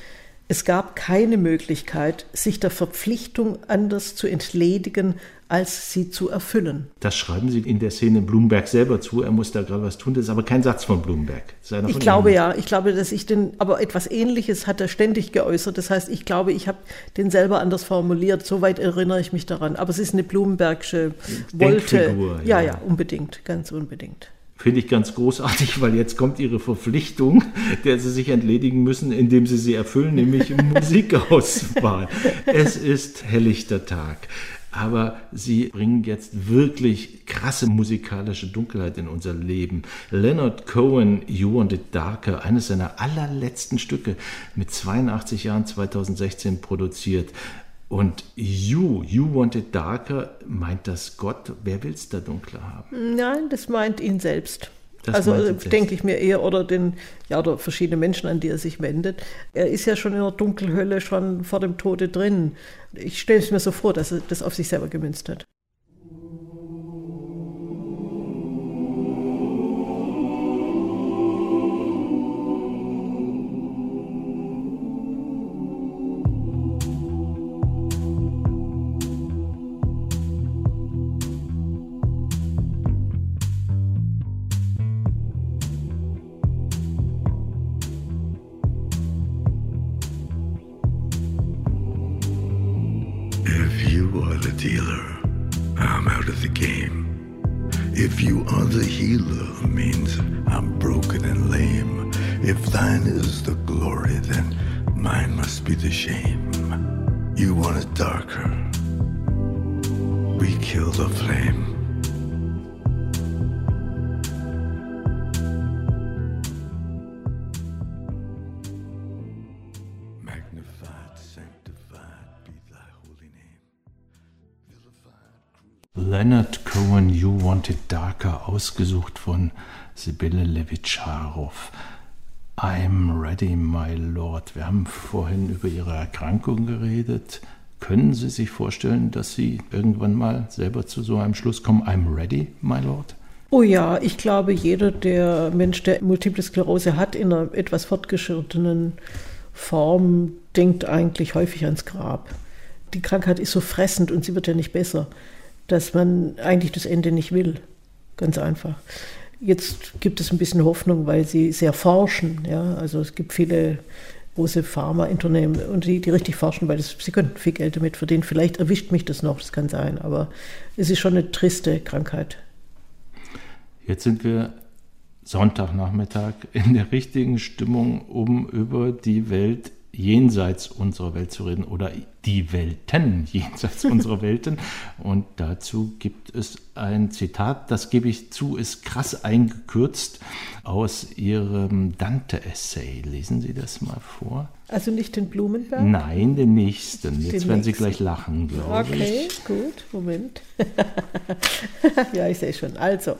B: es gab keine Möglichkeit, sich der Verpflichtung anders zu entledigen, als sie zu erfüllen.
A: Das schreiben Sie in der Szene Blumenberg selber zu. Er muss da gerade was tun. Das ist aber kein Satz von Blumenberg.
B: Von ich glaube Ihnen. ja. Ich glaube, dass ich den, aber etwas Ähnliches hat er ständig geäußert. Das heißt, ich glaube, ich habe den selber anders formuliert. Soweit erinnere ich mich daran. Aber es ist eine Blumenbergsche Wolte. Ja, ja, ja, unbedingt, ganz unbedingt.
A: Finde ich ganz großartig, weil jetzt kommt Ihre Verpflichtung, der Sie sich entledigen müssen, indem Sie sie erfüllen, nämlich Musikauswahl. es ist helllichter Tag. Aber sie bringen jetzt wirklich krasse musikalische Dunkelheit in unser Leben. Leonard Cohen, You Want It Darker, eines seiner allerletzten Stücke, mit 82 Jahren 2016 produziert. Und You, You Want It Darker, meint das Gott? Wer will es da dunkler haben?
B: Nein, das meint ihn selbst. Das also äh, denke ich mir eher, oder den, ja, oder verschiedene Menschen, an die er sich wendet. Er ist ja schon in der Dunkelhölle, schon vor dem Tode drin. Ich stelle es mir so vor, dass er das auf sich selber gemünzt hat.
A: Darker, ausgesucht von Sibylle Levitscharow. I'm ready, my Lord. Wir haben vorhin über Ihre Erkrankung geredet. Können Sie sich vorstellen, dass Sie irgendwann mal selber zu so einem Schluss kommen? I'm ready, my Lord?
B: Oh ja, ich glaube, jeder der Mensch, der Multiple Sklerose hat, in einer etwas fortgeschrittenen Form, denkt eigentlich häufig ans Grab. Die Krankheit ist so fressend und sie wird ja nicht besser, dass man eigentlich das Ende nicht will. Ganz einfach. Jetzt gibt es ein bisschen Hoffnung, weil sie sehr forschen. Ja? Also es gibt viele große Pharmaunternehmen und die, die richtig forschen, weil das, sie könnten viel Geld damit verdienen. Vielleicht erwischt mich das noch, das kann sein, aber es ist schon eine triste Krankheit.
A: Jetzt sind wir Sonntagnachmittag in der richtigen Stimmung, um über die Welt jenseits unserer Welt zu reden oder die Welten [laughs] jenseits unserer Welten. Und dazu gibt es ein Zitat, das gebe ich zu, ist krass eingekürzt aus Ihrem Dante-Essay. Lesen Sie das mal vor.
B: Also nicht den Blumenberg?
A: Nein, den nächsten. Jetzt
B: Den
A: werden Sie
B: nächsten.
A: gleich lachen, glaube
B: Okay,
A: ich.
B: gut, Moment. [laughs] ja, ich sehe schon. Also,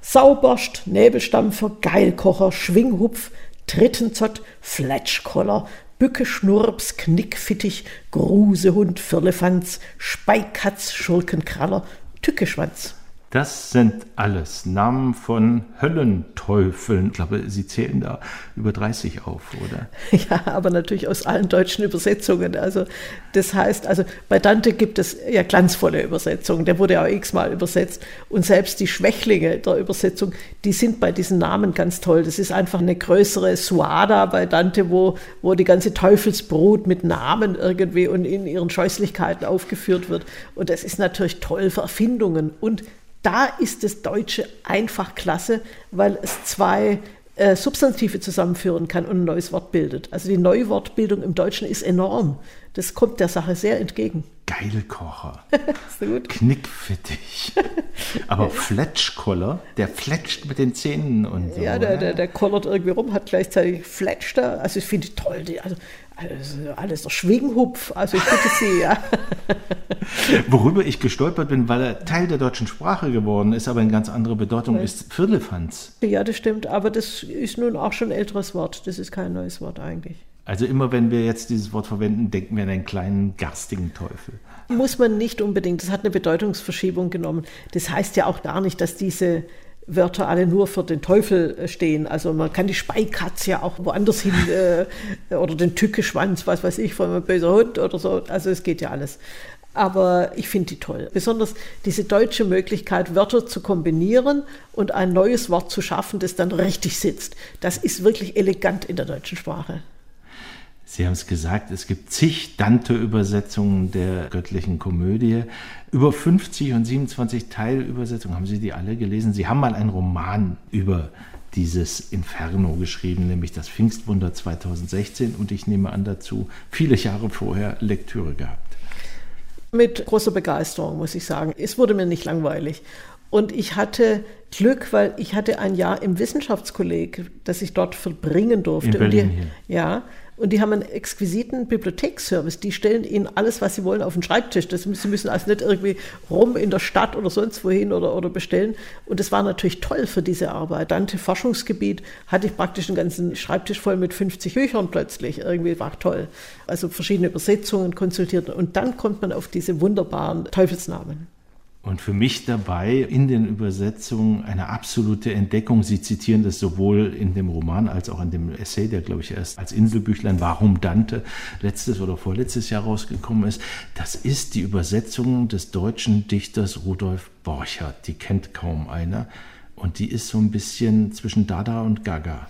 B: Sauborst, Nebelstampfer, Geilkocher, Schwinghupf, Trittenzott, Fletschkoller, Bücke, Schnurps, Knickfittich, Grusehund, Firlefanz, Speikatz, Schurkenkraller, Tückeschwanz.
A: Das sind alles Namen von Höllenteufeln. Ich glaube, Sie zählen da über 30 auf, oder? [laughs]
B: Ja, aber natürlich aus allen deutschen Übersetzungen. Also das heißt, also bei Dante gibt es ja glanzvolle Übersetzungen. Der wurde ja auch x-mal übersetzt. Und selbst die Schwächlinge der Übersetzung, die sind bei diesen Namen ganz toll. Das ist einfach eine größere Suada bei Dante, wo, wo die ganze Teufelsbrut mit Namen irgendwie und in ihren Scheußlichkeiten aufgeführt wird. Und das ist natürlich toll für Erfindungen. Und da ist das Deutsche einfach klasse, weil es zwei äh, Substantive zusammenführen kann und ein neues Wort bildet. Also die Neuwortbildung im Deutschen ist enorm. Das kommt der Sache sehr entgegen.
A: Geilkocher, [laughs]
B: Ist so gut?
A: Knickfittich. [laughs] Aber Fletschkoller, der fletscht mit den Zähnen und so.
B: Ja, der,
A: oder?
B: der, der kollert irgendwie rum, hat gleichzeitig Fletsch da. Also ich finde die toll. Die, also, alles, alles der Schwinghupf. Also ich bitte Sie, ja. [laughs]
A: Worüber ich gestolpert bin, weil er Teil der deutschen Sprache geworden ist, aber in ganz andere Bedeutung ist Firlefanz.
B: Ja, das stimmt. Aber das ist nun auch schon ein älteres Wort. Das ist kein neues Wort eigentlich.
A: Also immer wenn wir jetzt dieses Wort verwenden, denken wir an einen kleinen garstigen Teufel.
B: Muss man nicht unbedingt. Das hat eine Bedeutungsverschiebung genommen. Das heißt ja auch gar nicht, dass diese Wörter alle nur für den Teufel äh, stehen. Also man kann die Speikatz ja auch woanders hin [laughs] äh, oder den Tückeschwanz, was weiß ich, von einem böser Hund oder so. Also es geht ja alles. Aber ich finde die toll. Besonders diese deutsche Möglichkeit, Wörter zu kombinieren und ein neues Wort zu schaffen, das dann richtig sitzt. Das ist wirklich elegant in der deutschen Sprache.
A: Sie haben es gesagt, es gibt zig Dante-Übersetzungen der göttlichen Komödie. Über 50 und 27 Teilübersetzungen. Haben Sie die alle gelesen? Sie haben mal einen Roman über dieses Inferno geschrieben, nämlich das Pfingstwunder 2016. Und ich nehme an dazu viele Jahre vorher Lektüre gehabt.
B: Mit großer Begeisterung, muss ich sagen. Es wurde mir nicht langweilig. Und ich hatte Glück, weil ich hatte ein Jahr im Wissenschaftskolleg, das ich dort verbringen durfte.
A: In Berlin
B: die, ja, und die haben einen exquisiten Bibliotheksservice. Die stellen ihnen alles, was sie wollen, auf den Schreibtisch. Das, sie müssen also nicht irgendwie rum in der Stadt oder sonst wohin oder, oder bestellen. Und das war natürlich toll für diese Arbeit. Dante Forschungsgebiet hatte ich praktisch einen ganzen Schreibtisch voll mit 50 Büchern plötzlich. Irgendwie war toll. Also verschiedene Übersetzungen konsultiert. Und dann kommt man auf diese wunderbaren Teufelsnamen.
A: Und für mich dabei in den Übersetzungen eine absolute Entdeckung. Sie zitieren das sowohl in dem Roman als auch in dem Essay, der, glaube ich, erst als Inselbüchlein Warum Dante letztes oder vorletztes Jahr rausgekommen ist. Das ist die Übersetzung des deutschen Dichters Rudolf Borchardt. Die kennt kaum einer. Und die ist so ein bisschen zwischen Dada und Gaga.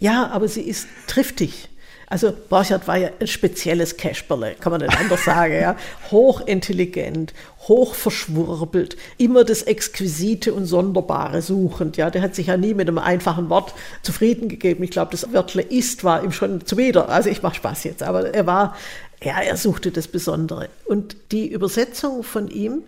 B: Ja, aber sie ist triftig. Also Borchardt war ja ein spezielles Casperle, kann man nicht anders sagen. Ja. Hochintelligent, hochverschwurbelt, immer das Exquisite und Sonderbare suchend. Ja. Der hat sich ja nie mit einem einfachen Wort zufrieden gegeben. Ich glaube, das Wörtle ist war ihm schon zuwider. Also ich mache Spaß jetzt, aber er war, ja, er suchte das Besondere. Und die Übersetzung von ihm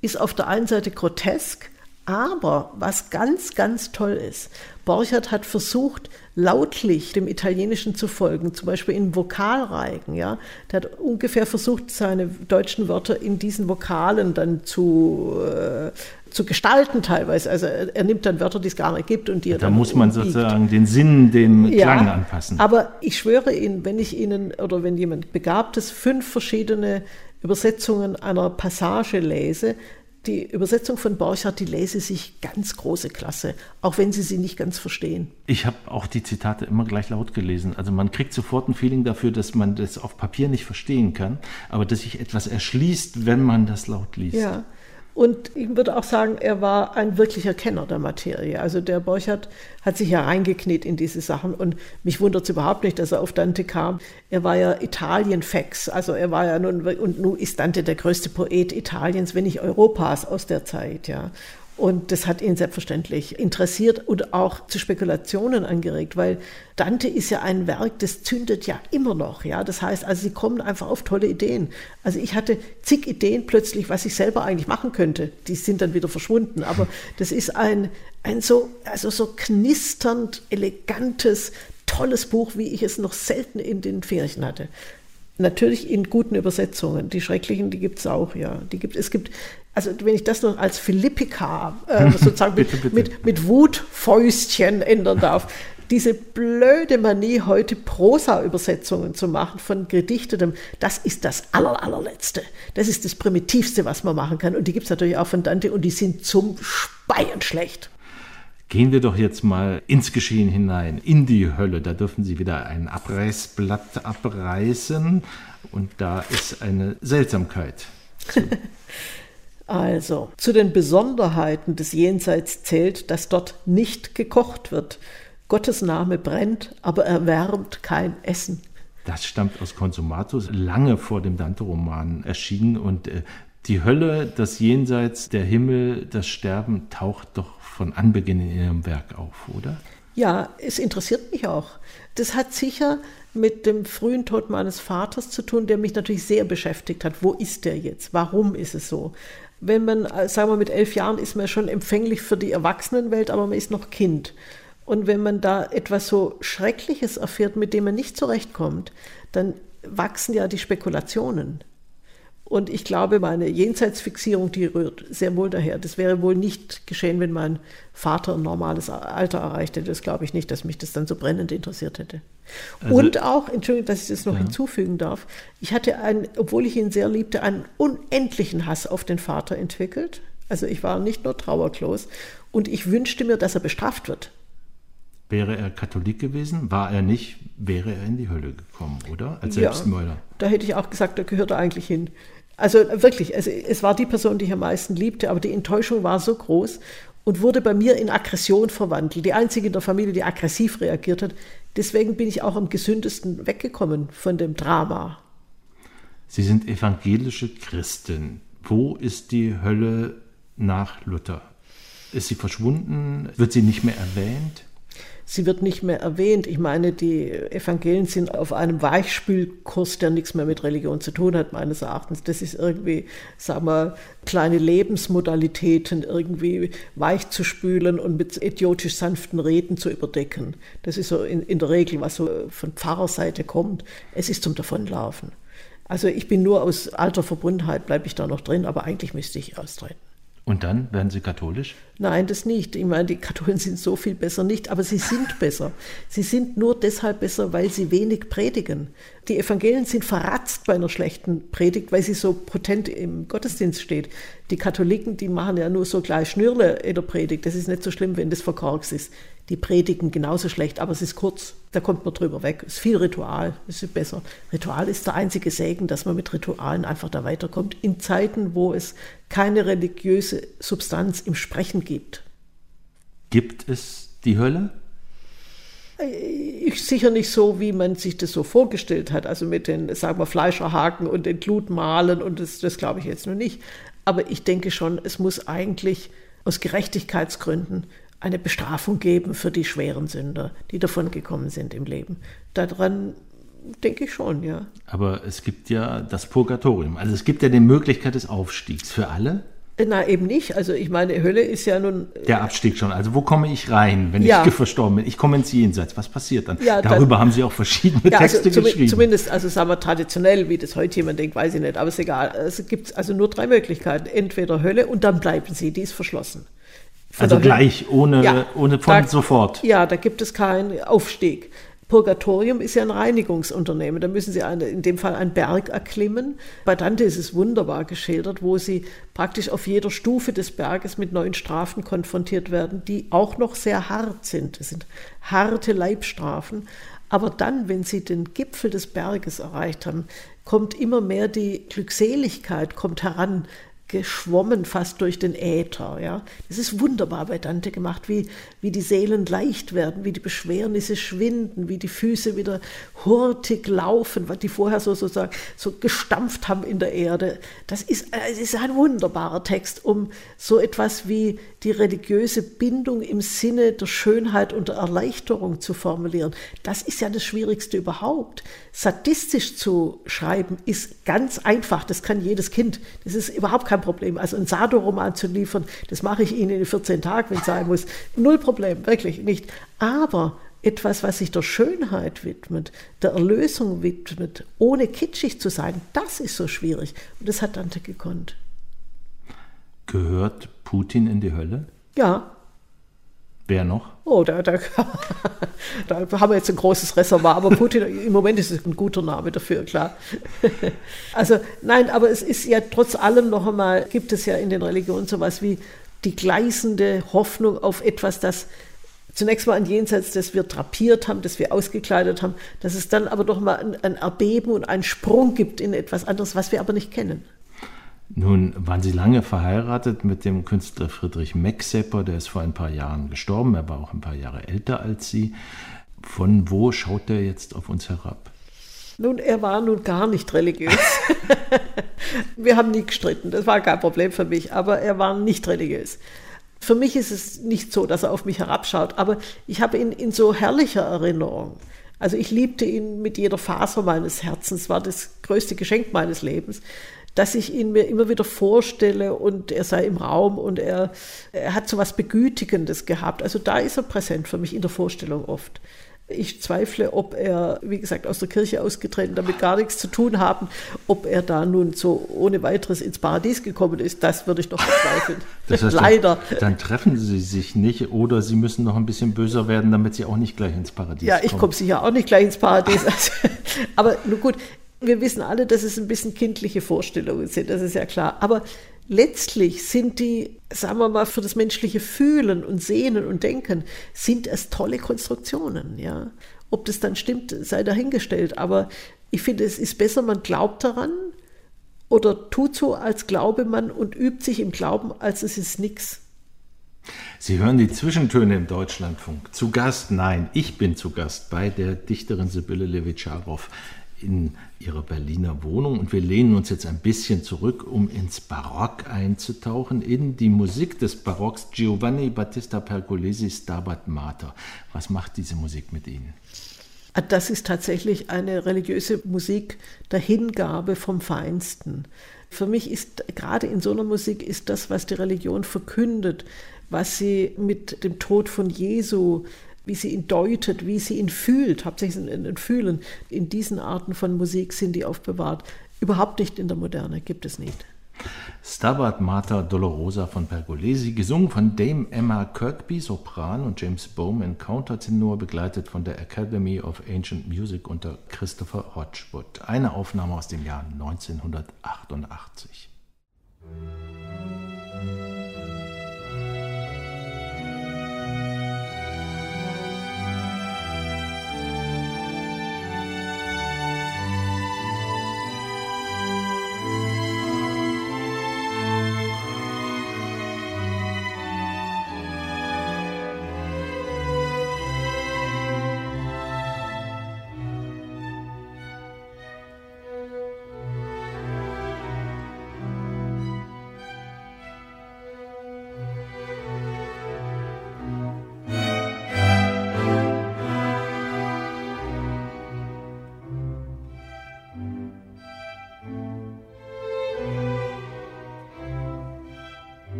B: ist auf der einen Seite grotesk, aber was ganz, ganz toll ist, Borchardt hat versucht, lautlich dem Italienischen zu folgen, zum Beispiel in Vokalreigen. Ja? Der hat ungefähr versucht, seine deutschen Wörter in diesen Vokalen dann zu, äh, zu gestalten teilweise. Also er, nimmt dann Wörter, die es gar nicht gibt und die er
A: Da muss man
B: umbiegt.
A: sozusagen den Sinn dem Klang anpassen.
B: Aber ich schwöre Ihnen, wenn ich Ihnen oder wenn jemand Begabtes fünf verschiedene Übersetzungen einer Passage lese, die Übersetzung von Borchardt, die lese sich ganz große Klasse, auch wenn Sie sie nicht ganz verstehen.
A: Ich habe auch die Zitate immer gleich laut gelesen. Also man kriegt sofort ein Feeling dafür, dass man das auf Papier nicht verstehen kann, aber dass sich etwas erschließt, wenn man das laut liest.
B: Ja. Und ich würde auch sagen, er war ein wirklicher Kenner der Materie. Also der Borchardt hat sich ja reingekniet in diese Sachen und mich wundert es überhaupt nicht, dass er auf Dante kam. Er war ja Italien-Fax, also er war ja nun, und nun ist Dante der größte Poet Italiens, wenn nicht Europas aus der Zeit, ja. Und das hat ihn selbstverständlich interessiert und auch zu Spekulationen angeregt, weil Dante ist ja ein Werk, das zündet ja immer noch. Ja? Das heißt, also sie kommen einfach auf tolle Ideen. Also ich hatte zig Ideen plötzlich, was ich selber eigentlich machen könnte. Die sind dann wieder verschwunden. Aber das ist ein, ein so, also so knisternd, elegantes, tolles Buch, wie ich es noch selten in den Färchen hatte. Natürlich in guten Übersetzungen. Die schrecklichen, die gibt es auch, ja. Die gibt, es gibt also wenn ich das noch als Philippika äh, [laughs] sozusagen bitte, bitte. Mit, mit Wutfäustchen ändern darf, diese blöde Manie, heute Prosa-Übersetzungen zu machen von Gedichtetem, das ist das aller, allerletzte. Das ist das Primitivste, was man machen kann. Und die gibt es natürlich auch von Dante und die sind zum Speien schlecht.
A: Gehen wir doch jetzt mal ins Geschehen hinein, in die Hölle. Da dürfen Sie wieder ein Abreißblatt abreißen und da ist eine Seltsamkeit. [laughs]
B: Also, zu den Besonderheiten des Jenseits zählt, dass dort nicht gekocht wird. Gottes Name brennt, aber er wärmt kein Essen.
A: Das stammt aus Consumatus, lange vor dem Dante-Roman erschienen. Und äh, die Hölle, das Jenseits, der Himmel, das Sterben taucht doch von Anbeginn in Ihrem Werk auf, oder?
B: Ja, es interessiert mich auch. Das hat sicher mit dem frühen Tod meines Vaters zu tun, der mich natürlich sehr beschäftigt hat. Wo ist der jetzt? Warum ist es so? Wenn man, äh, sagen wir mit elf Jahren ist man schon empfänglich für die Erwachsenenwelt, aber man ist noch Kind. Und wenn man da etwas so Schreckliches erfährt, mit dem man nicht zurechtkommt, dann wachsen ja die Spekulationen. Und ich glaube, meine Jenseitsfixierung, die rührt sehr wohl daher. Das wäre wohl nicht geschehen, wenn mein Vater ein normales Alter erreicht hätte. Das glaube ich nicht, dass mich das dann so brennend interessiert hätte. Also, und auch, Entschuldigung, dass ich das noch ja. hinzufügen darf, ich hatte einen, obwohl ich ihn sehr liebte, einen unendlichen Hass auf den Vater entwickelt. Also ich war nicht nur trauerklos und ich wünschte mir, dass er bestraft wird.
A: Wäre er Katholik gewesen, war er nicht, wäre er in die Hölle gekommen, oder? Als Selbstmörder. Ja,
B: da hätte ich auch gesagt, da gehört er eigentlich hin. Also wirklich, es, es war die Person, die ich am meisten liebte, aber die Enttäuschung war so groß und wurde bei mir in Aggression verwandelt. Die einzige in der Familie, die aggressiv reagiert hat. Deswegen bin ich auch am gesündesten weggekommen von dem Drama.
A: Sie sind evangelische Christin. Wo ist die Hölle nach Luther? Ist sie verschwunden? Wird sie nicht mehr erwähnt?
B: Sie wird nicht mehr erwähnt. Ich meine, die Evangelien sind auf einem Weichspülkurs, der nichts mehr mit Religion zu tun hat, meines Erachtens. Das ist irgendwie, sagen wir, kleine Lebensmodalitäten irgendwie weich zu spülen und mit idiotisch sanften Reden zu überdecken. Das ist so in, in der Regel, was so von Pfarrerseite kommt. Es ist zum Davonlaufen. Also ich bin nur aus alter Verbundenheit, bleibe ich da noch drin, aber eigentlich müsste ich austreten.
A: Und dann werden Sie katholisch?
B: Nein, das nicht. Ich meine, die Katholen sind so viel besser nicht, aber sie sind [laughs] besser. Sie sind nur deshalb besser, weil sie wenig predigen. Die Evangelien sind verratzt bei einer schlechten Predigt, weil sie so potent im Gottesdienst steht. Die Katholiken, die machen ja nur so gleich Schnürle in der Predigt. Das ist nicht so schlimm, wenn das verkorkst ist die predigen genauso schlecht, aber es ist kurz, da kommt man drüber weg. Es ist viel Ritual, es ist besser. Ritual ist der einzige Segen, dass man mit Ritualen einfach da weiterkommt, in Zeiten, wo es keine religiöse Substanz im Sprechen gibt.
A: Gibt es die Hölle?
B: Ich, sicher nicht so, wie man sich das so vorgestellt hat, also mit den, sagen wir, Fleischerhaken und den Glutmalen und das, das glaube ich jetzt nur nicht. Aber ich denke schon, es muss eigentlich aus Gerechtigkeitsgründen eine Bestrafung geben für die schweren Sünder, die davon gekommen sind im Leben. Daran denke ich schon, ja.
A: Aber es gibt ja das Purgatorium. Also es gibt ja die Möglichkeit des Aufstiegs für alle.
B: Na, eben nicht. Also ich meine, Hölle ist ja nun.
A: Der Abstieg schon. Also wo komme ich rein, wenn ja. ich verstorben bin? Ich komme ins Jenseits. Was passiert dann? Ja, Darüber dann, haben Sie auch verschiedene [laughs] ja, also Texte also, geschrieben.
B: Zumindest, also sagen wir traditionell, wie das heute jemand denkt, weiß ich nicht. Aber es ist egal. Es gibt also nur drei Möglichkeiten. Entweder Hölle und dann bleiben Sie. Die ist verschlossen.
A: Also gleich, ohne, ja, ohne von da, sofort.
B: Ja, da gibt es keinen Aufstieg. Purgatorium ist ja ein Reinigungsunternehmen. Da müssen Sie eine, in dem Fall einen Berg erklimmen. Bei Dante ist es wunderbar geschildert, wo Sie praktisch auf jeder Stufe des Berges mit neuen Strafen konfrontiert werden, die auch noch sehr hart sind. Es sind harte Leibstrafen. Aber dann, wenn Sie den Gipfel des Berges erreicht haben, kommt immer mehr die Glückseligkeit, kommt heran, geschwommen fast durch den Äther. Ja. Das ist wunderbar bei Dante gemacht, wie, wie die Seelen leicht werden, wie die Beschwernisse schwinden, wie die Füße wieder hurtig laufen, was die vorher so sozusagen so gestampft haben in der Erde. Das ist, das ist ein wunderbarer Text, um so etwas wie die religiöse Bindung im Sinne der Schönheit und der Erleichterung zu formulieren. Das ist ja das Schwierigste überhaupt. Sadistisch zu schreiben ist ganz einfach, das kann jedes Kind. Das ist überhaupt kein Problem. Also ein Sado-Roman zu liefern, das mache ich Ihnen in 14 Tagen, wenn es sein muss. Null Problem, wirklich nicht. Aber etwas, was sich der Schönheit widmet, der Erlösung widmet, ohne kitschig zu sein, das ist so schwierig. Und das hat Dante gekonnt.
A: Gehört Putin in die Hölle?
B: Ja,
A: Wer noch?
B: Oh, da, da, [laughs] da, haben wir jetzt ein großes Reservoir, aber Putin, im Moment ist es ein guter Name dafür, klar. [laughs] Also nein, aber es ist ja trotz allem noch einmal, gibt es ja in den Religionen sowas wie die gleißende Hoffnung auf etwas, das zunächst mal ein Jenseits, das wir drapiert haben, das wir ausgekleidet haben, dass es dann aber doch mal ein, ein Erbeben und einen Sprung gibt in etwas anderes, was wir aber nicht kennen.
A: Nun waren Sie lange verheiratet mit dem Künstler Friedrich Mecksepper, der ist vor ein paar Jahren gestorben, er war auch ein paar Jahre älter als Sie. Von wo schaut er jetzt auf uns herab?
B: Nun, er war nun gar nicht religiös. [laughs] Wir haben nie gestritten, das war kein Problem für mich, aber er war nicht religiös. Für mich ist es nicht so, dass er auf mich herabschaut, aber ich habe ihn in so herrlicher Erinnerung. Also ich liebte ihn mit jeder Faser meines Herzens, war das größte Geschenk meines Lebens dass ich ihn mir immer wieder vorstelle und er sei im Raum und er, er hat so was Begütigendes gehabt. Also da ist er präsent für mich in der Vorstellung oft. Ich zweifle, ob er, wie gesagt, aus der Kirche ausgetreten, damit gar nichts zu tun haben, ob er da nun so ohne weiteres ins Paradies gekommen ist, das würde ich doch bezweifeln. [laughs]
A: Das heißt, Leider. Dann, dann, treffen sie sich nicht oder sie müssen noch ein bisschen böser werden, damit sie auch nicht gleich ins Paradies
B: kommen. Ja, ich komme sicher auch nicht gleich ins Paradies. [laughs] aber nun gut, wir wissen alle, dass es ein bisschen kindliche Vorstellungen sind, das ist ja klar. Aber letztlich sind die, sagen wir mal, für das menschliche Fühlen und Sehnen und Denken, sind es tolle Konstruktionen, ja. Ob das dann stimmt, sei dahingestellt. Aber ich finde, es ist besser, man glaubt daran oder tut so, als glaube man und übt sich im Glauben, als es ist nichts.
A: Sie hören die Zwischentöne im Deutschlandfunk. Zu Gast, nein, ich bin zu Gast bei der Dichterin Sibylle Levitscharow in ihrer Berliner Wohnung und wir lehnen uns jetzt ein bisschen zurück, um ins Barock einzutauchen, in die Musik des Barocks Giovanni Battista Pergolesi Stabat Mater. Was macht diese Musik mit Ihnen?
B: Das ist tatsächlich eine religiöse Musik der Hingabe vom Feinsten. Für mich ist gerade in so einer Musik ist das, was die Religion verkündet, was sie mit dem Tod von Jesu wie sie ihn deutet, wie sie ihn fühlt, hauptsächlich in, in Fühlen. In diesen Arten von Musik sind die aufbewahrt. Überhaupt nicht in der Moderne, gibt es nicht.
A: Stabat Mater Dolorosa von Pergolesi, gesungen von Dame Emma Kirkby, Sopran, und James Bowman, Countertenor, begleitet von der Academy of Ancient Music unter Christopher Hodgwood. Eine Aufnahme aus dem Jahr 1988.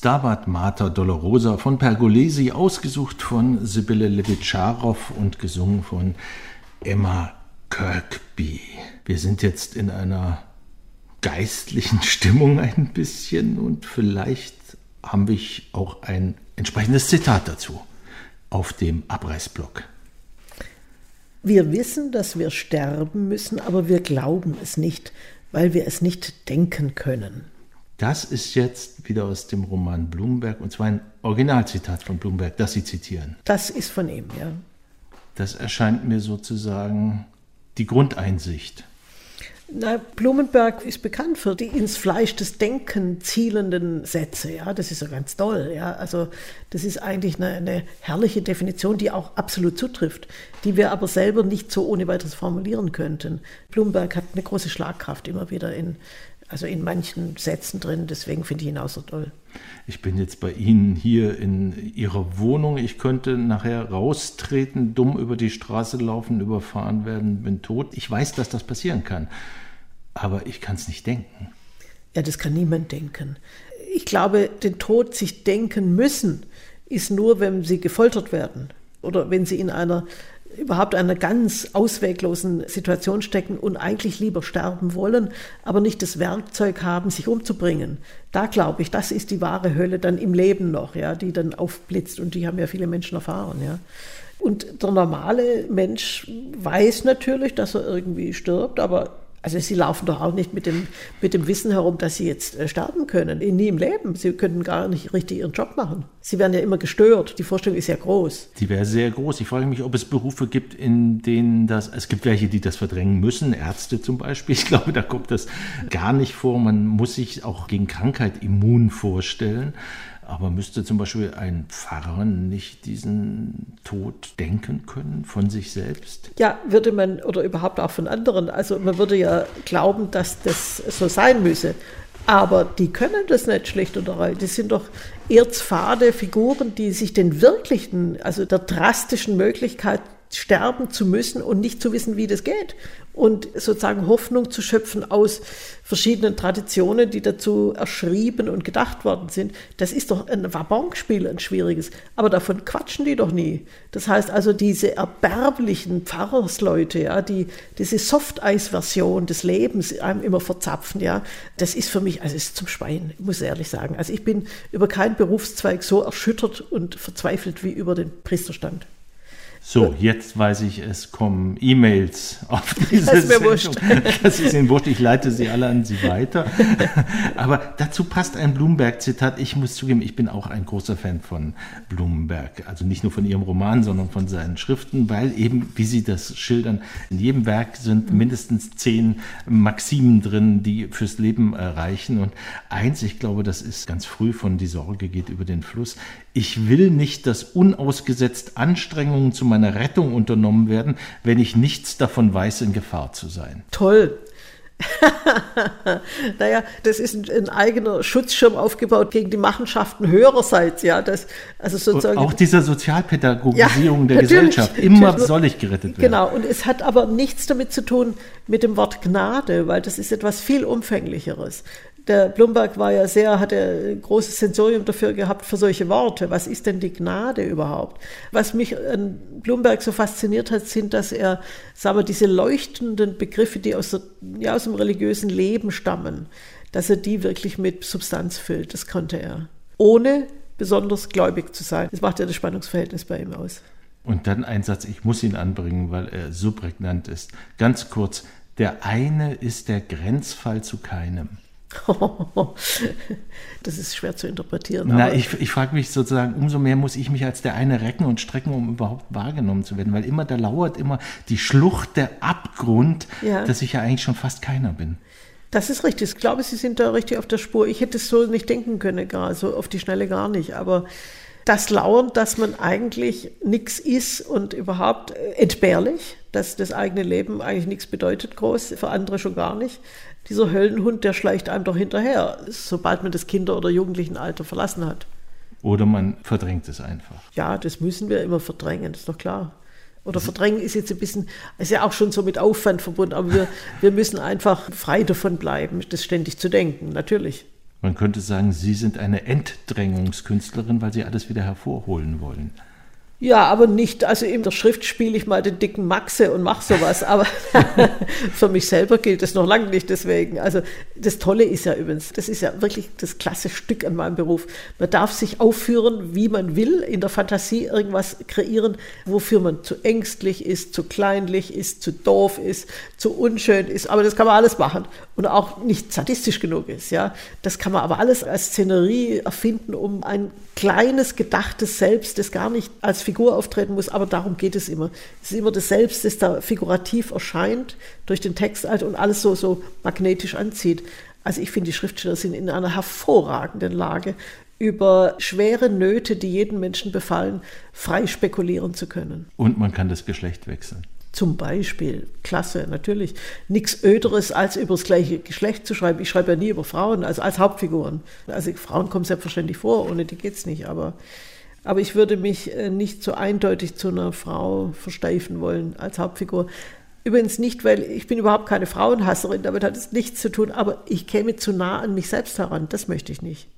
A: Stabat Mater Dolorosa von Pergolesi, ausgesucht von Sibylle Levitscharow und gesungen von Emma Kirkby. Wir sind jetzt in einer geistlichen [laughs] Stimmung ein bisschen und vielleicht habe ich auch ein entsprechendes Zitat dazu auf dem Abreißblock.
B: Wir wissen, dass wir sterben müssen, aber wir glauben es nicht, weil wir es nicht denken können.
A: Das ist jetzt wieder aus dem Roman Blumenberg und zwar ein Originalzitat von Blumenberg, das Sie zitieren.
B: Das ist von ihm, ja.
A: Das erscheint mir sozusagen die Grundeinsicht.
B: Na, Blumenberg ist bekannt für die ins Fleisch des Denken zielenden Sätze. Ja, das ist ja ganz toll. Ja, also das ist eigentlich eine, eine herrliche Definition, die auch absolut zutrifft, die wir aber selber nicht so ohne weiteres formulieren könnten. Blumenberg hat eine große Schlagkraft immer wieder in, also in manchen Sätzen drin. Deswegen finde ich ihn auch so toll.
A: Ich bin jetzt bei Ihnen hier in Ihrer Wohnung. Ich könnte nachher raustreten, dumm über die Straße laufen, überfahren werden, bin tot. Ich weiß, dass das passieren kann. Aber ich kann es nicht denken.
B: Ja, das kann niemand denken. Ich glaube, den Tod sich denken müssen, ist nur, wenn sie gefoltert werden oder wenn sie in einer überhaupt einer ganz ausweglosen Situation stecken und eigentlich lieber sterben wollen, aber nicht das Werkzeug haben, sich umzubringen. Da glaube ich, das ist die wahre Hölle dann im Leben noch, ja, die dann aufblitzt und die haben ja viele Menschen erfahren, ja. Und der normale Mensch weiß natürlich, dass er irgendwie stirbt, aber also sie laufen doch auch nicht mit dem, mit dem Wissen herum, dass sie jetzt äh, sterben können. Nie im Leben. Sie könnten gar nicht richtig ihren Job machen. Sie werden ja immer gestört. Die Vorstellung ist ja groß.
A: Die wäre sehr groß. Ich frage mich, ob es Berufe gibt, in denen das, es gibt welche, die das verdrängen müssen, Ärzte zum Beispiel. Ich glaube, da kommt das gar nicht vor. Man muss sich auch gegen Krankheit immun vorstellen. Aber müsste zum Beispiel ein Pfarrer nicht diesen Tod denken können von sich selbst?
B: Ja, würde man oder überhaupt auch von anderen. Also man würde ja glauben, dass das so sein müsse. Aber die können das nicht schlecht und erreicht. Das sind doch erzfade Figuren, die sich den wirklichen, also der drastischen Möglichkeit sterben zu müssen und nicht zu wissen, wie das geht. Und sozusagen Hoffnung zu schöpfen aus verschiedenen Traditionen, die dazu erschrieben und gedacht worden sind. Das ist doch ein Wabonspiel, ein schwieriges. Aber davon quatschen die doch nie. Das heißt also, diese erbärmlichen Pfarrersleute, ja, die diese Softeis-Version des Lebens einem immer verzapfen, ja, das ist für mich, also ist zum Schwein, ich muss ehrlich sagen. Also ich bin über keinen Berufszweig so erschüttert und verzweifelt wie über den Priesterstand.
A: So, jetzt weiß ich, es kommen E-Mails auf diese das
B: ist mir wurscht.
A: Das ist Ihnen wurscht, ich leite sie alle an Sie weiter. Aber dazu passt ein Bloomberg-Zitat. Ich muss zugeben, ich bin auch ein großer Fan von Blumenberg. Also nicht nur von Ihrem Roman, sondern von seinen Schriften, weil eben, wie Sie das schildern, in jedem Werk sind mindestens zehn Maximen drin, die fürs Leben reichen. Und eins, ich glaube, das ist ganz früh von Die Sorge geht über den Fluss. Ich will nicht, dass unausgesetzt Anstrengungen zum meiner Rettung unternommen werden, wenn ich nichts davon weiß, in Gefahr zu sein.
B: Toll. [laughs] naja, das ist ein, ein, eigener Schutzschirm aufgebaut gegen die Machenschaften höhererseits, ja. Das, also sozusagen,
A: auch dieser Sozialpädagogisierung ja, der Gesellschaft. Immer soll ich gerettet werden.
B: Genau, und es hat aber nichts damit zu tun mit dem Wort Gnade, weil das ist etwas viel umfänglicheres. Der Blumberg war ja sehr, hatte ein großes Sensorium dafür gehabt für solche Worte. Was ist denn die Gnade überhaupt? Was mich an Blumberg so fasziniert hat, sind, dass er, sagen wir, diese leuchtenden Begriffe, die aus, der, ja, aus dem religiösen Leben stammen, dass er die wirklich mit Substanz füllt. Das konnte er. Ohne besonders gläubig zu sein. Das macht ja das Spannungsverhältnis bei ihm aus.
A: Und dann ein Satz, ich muss ihn anbringen, weil er so prägnant ist. Ganz kurz, der eine ist der Grenzfall zu keinem. [laughs]
B: das ist schwer zu interpretieren.
A: Na, ich, ich frage mich sozusagen, umso mehr muss ich mich als der eine recken und strecken, um überhaupt wahrgenommen zu werden, weil immer da lauert immer die Schlucht, der Abgrund, ja. dass ich ja eigentlich schon fast keiner bin.
B: Das ist richtig. Ich glaube, Sie sind da richtig auf der Spur. Ich hätte es so nicht denken können, gar so auf die Schnelle gar nicht. Aber das Lauern, dass man eigentlich nichts ist und überhaupt entbehrlich, dass das eigene Leben eigentlich nichts bedeutet groß, für andere schon gar nicht dieser Höllenhund, der schleicht einem doch hinterher, sobald man das Kinder- oder Jugendlichenalter verlassen hat.
A: Oder man verdrängt es einfach.
B: Ja, das müssen wir immer verdrängen, ist doch klar. Oder verdrängen ist jetzt ein bisschen, ist ja auch schon so mit Aufwand verbunden, aber wir, [laughs] wir müssen einfach frei davon bleiben, das ständig zu denken, natürlich.
A: Man könnte sagen, Sie sind eine Entdrängungskünstlerin, weil Sie alles wieder hervorholen wollen.
B: Ja, aber nicht, also in der Schrift spiele ich mal den dicken Maxe und mache sowas, aber [laughs] für mich selber gilt das noch lange nicht deswegen. Also das Tolle ist ja übrigens, das ist ja wirklich das klasse Stück an meinem Beruf. Man darf sich aufführen, wie man will, in der Fantasie irgendwas kreieren, wofür man zu ängstlich ist, zu kleinlich ist, zu doof ist, zu unschön ist, aber das kann man alles machen und auch nicht sadistisch genug ist, ja. Das kann man aber alles als Szenerie erfinden, um ein kleines, gedachtes Selbst, das gar nicht als Figur auftreten muss, aber darum geht es immer. Es ist immer das Selbst, das da figurativ erscheint durch den Text halt und alles so, so magnetisch anzieht. Also ich finde, die Schriftsteller sind in einer hervorragenden Lage, über schwere Nöte, die jeden Menschen befallen, frei spekulieren zu können.
A: Und man kann das Geschlecht wechseln.
B: Zum Beispiel, klasse, natürlich. Nichts Öderes, als über das gleiche Geschlecht zu schreiben. Ich schreibe ja nie über Frauen, also als Hauptfiguren. Also Frauen kommen selbstverständlich vor, ohne die geht es nicht. Aber, aber ich würde mich äh, nicht so eindeutig zu einer Frau versteifen wollen als Hauptfigur. Übrigens nicht, weil ich bin überhaupt keine Frauenhasserin, damit hat es nichts zu tun, aber ich käme zu nah an mich selbst heran, das möchte ich nicht.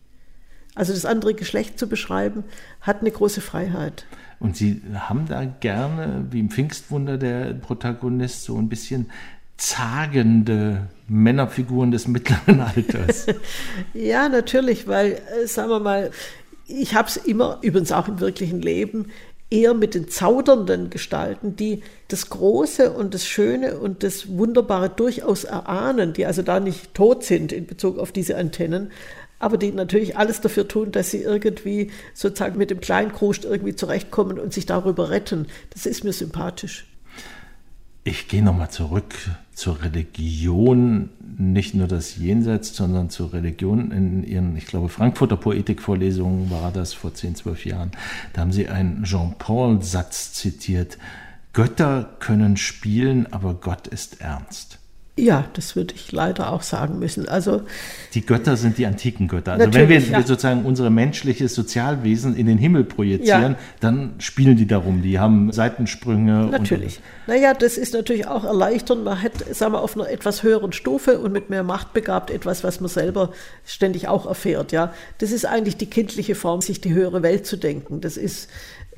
B: Also das andere Geschlecht zu beschreiben, hat eine große Freiheit.
A: Und Sie haben da gerne, wie im Pfingstwunder der Protagonist, so ein bisschen zagende Männerfiguren des mittleren [laughs] Alters.
B: ja, natürlich, weil, äh, sagen wir mal, ich habe es immer, übrigens auch im wirklichen Leben, eher mit den zaudernden Gestalten, die das Große und das Schöne und das Wunderbare durchaus erahnen, die also da nicht tot sind in Bezug auf diese Antennen, aber die natürlich alles dafür tun, dass sie irgendwie sozusagen mit dem Kleinkruscht irgendwie zurechtkommen und sich darüber retten. Das ist mir sympathisch.
A: Ich gehe nochmal zurück zur Religion, nicht nur das Jenseits, sondern zur Religion. In Ihren, ich glaube, Frankfurter Poetikvorlesungen war das vor 10, 12 Jahren. Da haben Sie einen Jean-Paul-Satz zitiert. Götter können spielen, aber Gott ist ernst.
B: Ja, das würde ich leider auch sagen müssen. Also
A: die Götter sind die antiken Götter. Also wenn wir ja. sozusagen unsere menschliches Sozialwesen in den Himmel projizieren, ja. dann spielen die darum. Die haben Seitensprünge.
B: Natürlich. naja, das ist natürlich auch erleichternd. Man hat, sagen wir, auf einer etwas höheren Stufe und mit mehr Macht begabt etwas, was man selber ständig auch erfährt. Ja, das ist eigentlich die kindliche Form, sich die höhere Welt zu denken. Das ist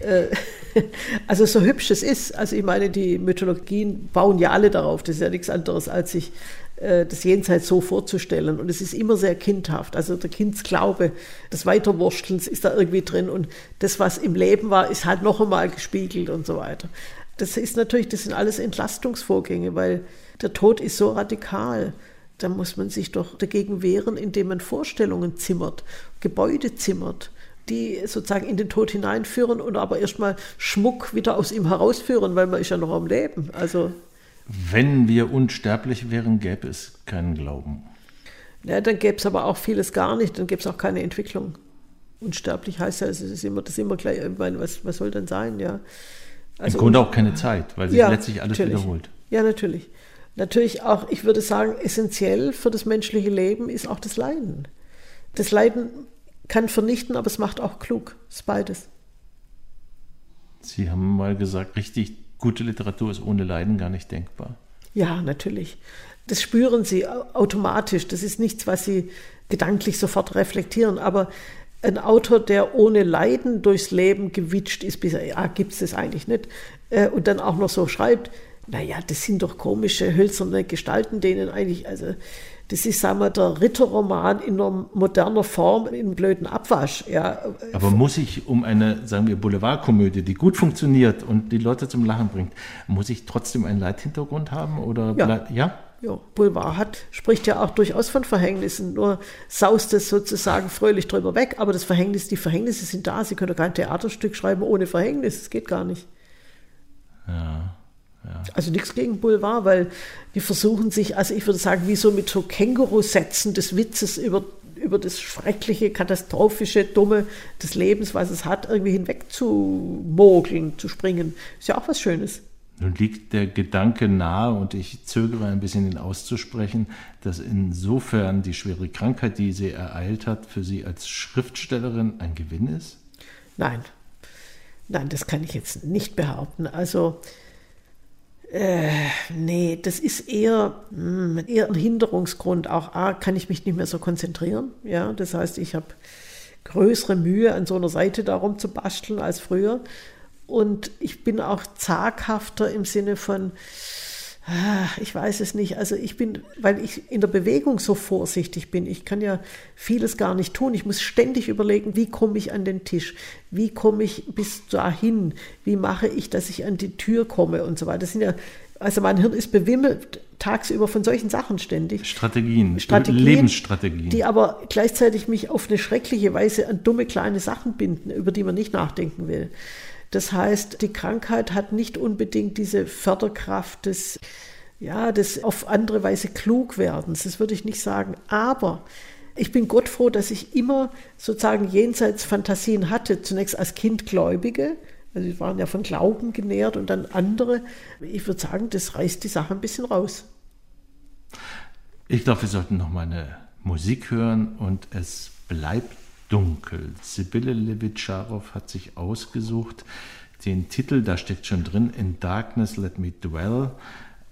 B: [laughs] also so hübsch es ist, also ich meine, die Mythologien bauen ja alle darauf, das ist ja nichts anderes, als sich äh, das Jenseits so vorzustellen. Und es ist immer sehr kindhaft. Also der Kindsglaube, das Weiterwursteln ist da irgendwie drin. Und das, was im Leben war, ist halt noch einmal gespiegelt und so weiter. Das ist natürlich, das sind alles Entlastungsvorgänge, weil der Tod ist so radikal. Da muss man sich doch dagegen wehren, indem man Vorstellungen zimmert, Gebäude zimmert die sozusagen in den Tod hineinführen und aber erstmal Schmuck wieder aus ihm herausführen, weil man ist ja noch am Leben. Also
A: wenn wir unsterblich wären, gäbe es keinen Glauben.
B: Ja, dann gäbe es aber auch vieles gar nicht, dann gäbe es auch keine Entwicklung. Unsterblich heißt ja, es ist immer, das ist immer gleich, ich meine, was, was soll denn sein, ja.
A: Also Im Grunde auch keine Zeit, weil sich ja, letztlich alles
B: natürlich.
A: wiederholt.
B: Ja, natürlich. Natürlich auch, ich würde sagen, essentiell für das menschliche Leben ist auch das Leiden. Das Leiden kann vernichten, aber es macht auch klug. Es ist beides.
A: Sie haben mal gesagt, richtig gute Literatur ist ohne Leiden gar nicht denkbar.
B: Ja, natürlich. Das spüren Sie automatisch. Das ist nichts, was Sie gedanklich sofort reflektieren. Aber ein Autor, der ohne Leiden durchs Leben gewitscht ist, bisher, ja, gibt es das eigentlich nicht, äh, und dann auch noch so schreibt, naja, das sind doch komische, hölzerne Gestalten, denen eigentlich, also das ist, sagen wir, der Ritterroman in einer moderner Form, in einem blöden Abwasch. Ja.
A: Aber muss ich, um eine, sagen wir, Boulevardkomödie, die gut funktioniert und die Leute zum Lachen bringt, muss ich trotzdem einen Leithintergrund haben? Oder
B: ja. ja? Ja, Boulevard hat, spricht ja auch durchaus von Verhängnissen, nur saust es sozusagen fröhlich drüber weg, aber das Verhängnis, die Verhängnisse sind da, Sie können doch kein Theaterstück schreiben ohne Verhängnis, das geht gar nicht.
A: Ja.
B: Also nichts gegen Boulevard, weil die versuchen sich, also ich würde sagen, wie so mit so Känguru-Sätzen des Witzes über, über das schreckliche, katastrophische, dumme des Lebens, was es hat, irgendwie hinweg zu mogeln, zu springen. Ist ja auch was Schönes.
A: Nun liegt der Gedanke nahe, und ich zögere ein bisschen ihn auszusprechen, dass insofern die schwere Krankheit, die sie ereilt hat, für sie als Schriftstellerin ein Gewinn ist?
B: Nein, nein, das kann ich jetzt nicht behaupten. Also äh, nee, das ist eher, mh, hm, eher ein Hinderungsgrund. Auch A, kann ich mich nicht mehr so konzentrieren. Ja, das heißt, ich habe größere Mühe, an so einer Seite darum zu basteln als früher. Und ich bin auch zaghafter im Sinne von, ich weiß es nicht. Also ich bin, weil ich in der Bewegung so vorsichtig bin, ich kann ja vieles gar nicht tun. Ich muss ständig überlegen, wie komme ich an den Tisch? Wie komme ich bis dahin? Wie mache ich, dass ich an die Tür komme und so weiter. Das sind ja, also mein Hirn ist bewimmelt tagsüber von solchen Sachen ständig.
A: Strategien, Strategien Lebensstrategien.
B: Die aber gleichzeitig mich auf eine schreckliche Weise an dumme kleine Sachen binden, über die man nicht nachdenken will. Das heißt, die Krankheit hat nicht unbedingt diese Förderkraft des, ja, des auf andere Weise klug werdens. Das würde ich nicht sagen. Aber ich bin Gott froh, dass ich immer sozusagen jenseits Fantasien hatte. Zunächst als Kind Gläubige. Also sie waren ja von Glauben genährt und dann andere. Ich würde sagen, das reißt die Sache ein bisschen raus.
A: Ich glaube, wir sollten noch mal eine Musik hören und es bleibt dunkel. Sibylle Levitscharow hat sich ausgesucht den Titel, da steckt schon drin, In Darkness Let Me Dwell,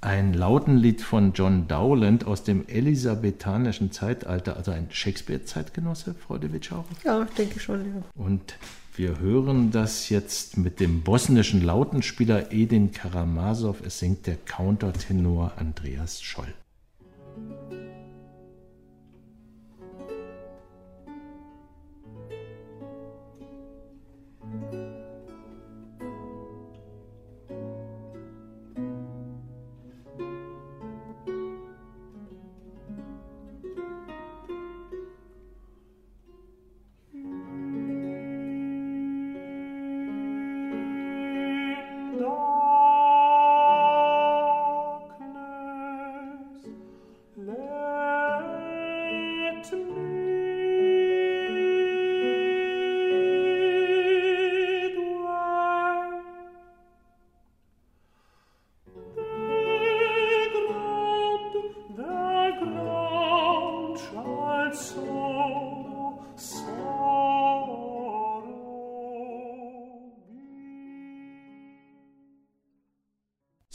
A: ein Lautenlied von John Dowland aus dem elisabethanischen Zeitalter, also ein Shakespeare-Zeitgenosse, Frau Levitscharow?
B: Ja, denke ich schon, ja.
A: Und wir hören das jetzt mit dem bosnischen Lautenspieler Edin Karamazov. Es singt der Countertenor Andreas Scholl.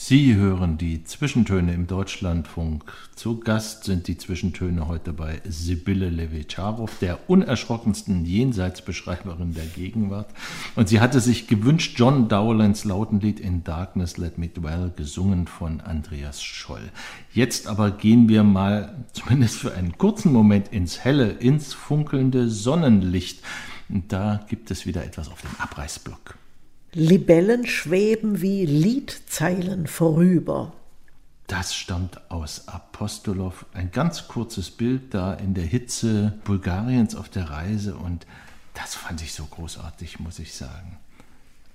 A: Sie hören die Zwischentöne im Deutschlandfunk. Zu Gast sind die Zwischentöne heute bei Sibylle Levitscharow, der unerschrockensten Jenseitsbeschreiberin der Gegenwart. Und sie hatte sich gewünscht, John Dowlands Lautenlied In Darkness Let Me Dwell, gesungen von Andreas Scholl. Jetzt aber gehen wir mal, zumindest für einen kurzen Moment, ins helle, ins funkelnde Sonnenlicht. Und da gibt es wieder etwas auf dem Abreißblock.
B: Libellen schweben wie Liedzeilen vorüber.
A: Das stammt aus Apostolow. Ein ganz kurzes Bild da in der Hitze Bulgariens auf der Reise und das fand ich so großartig, muss ich sagen.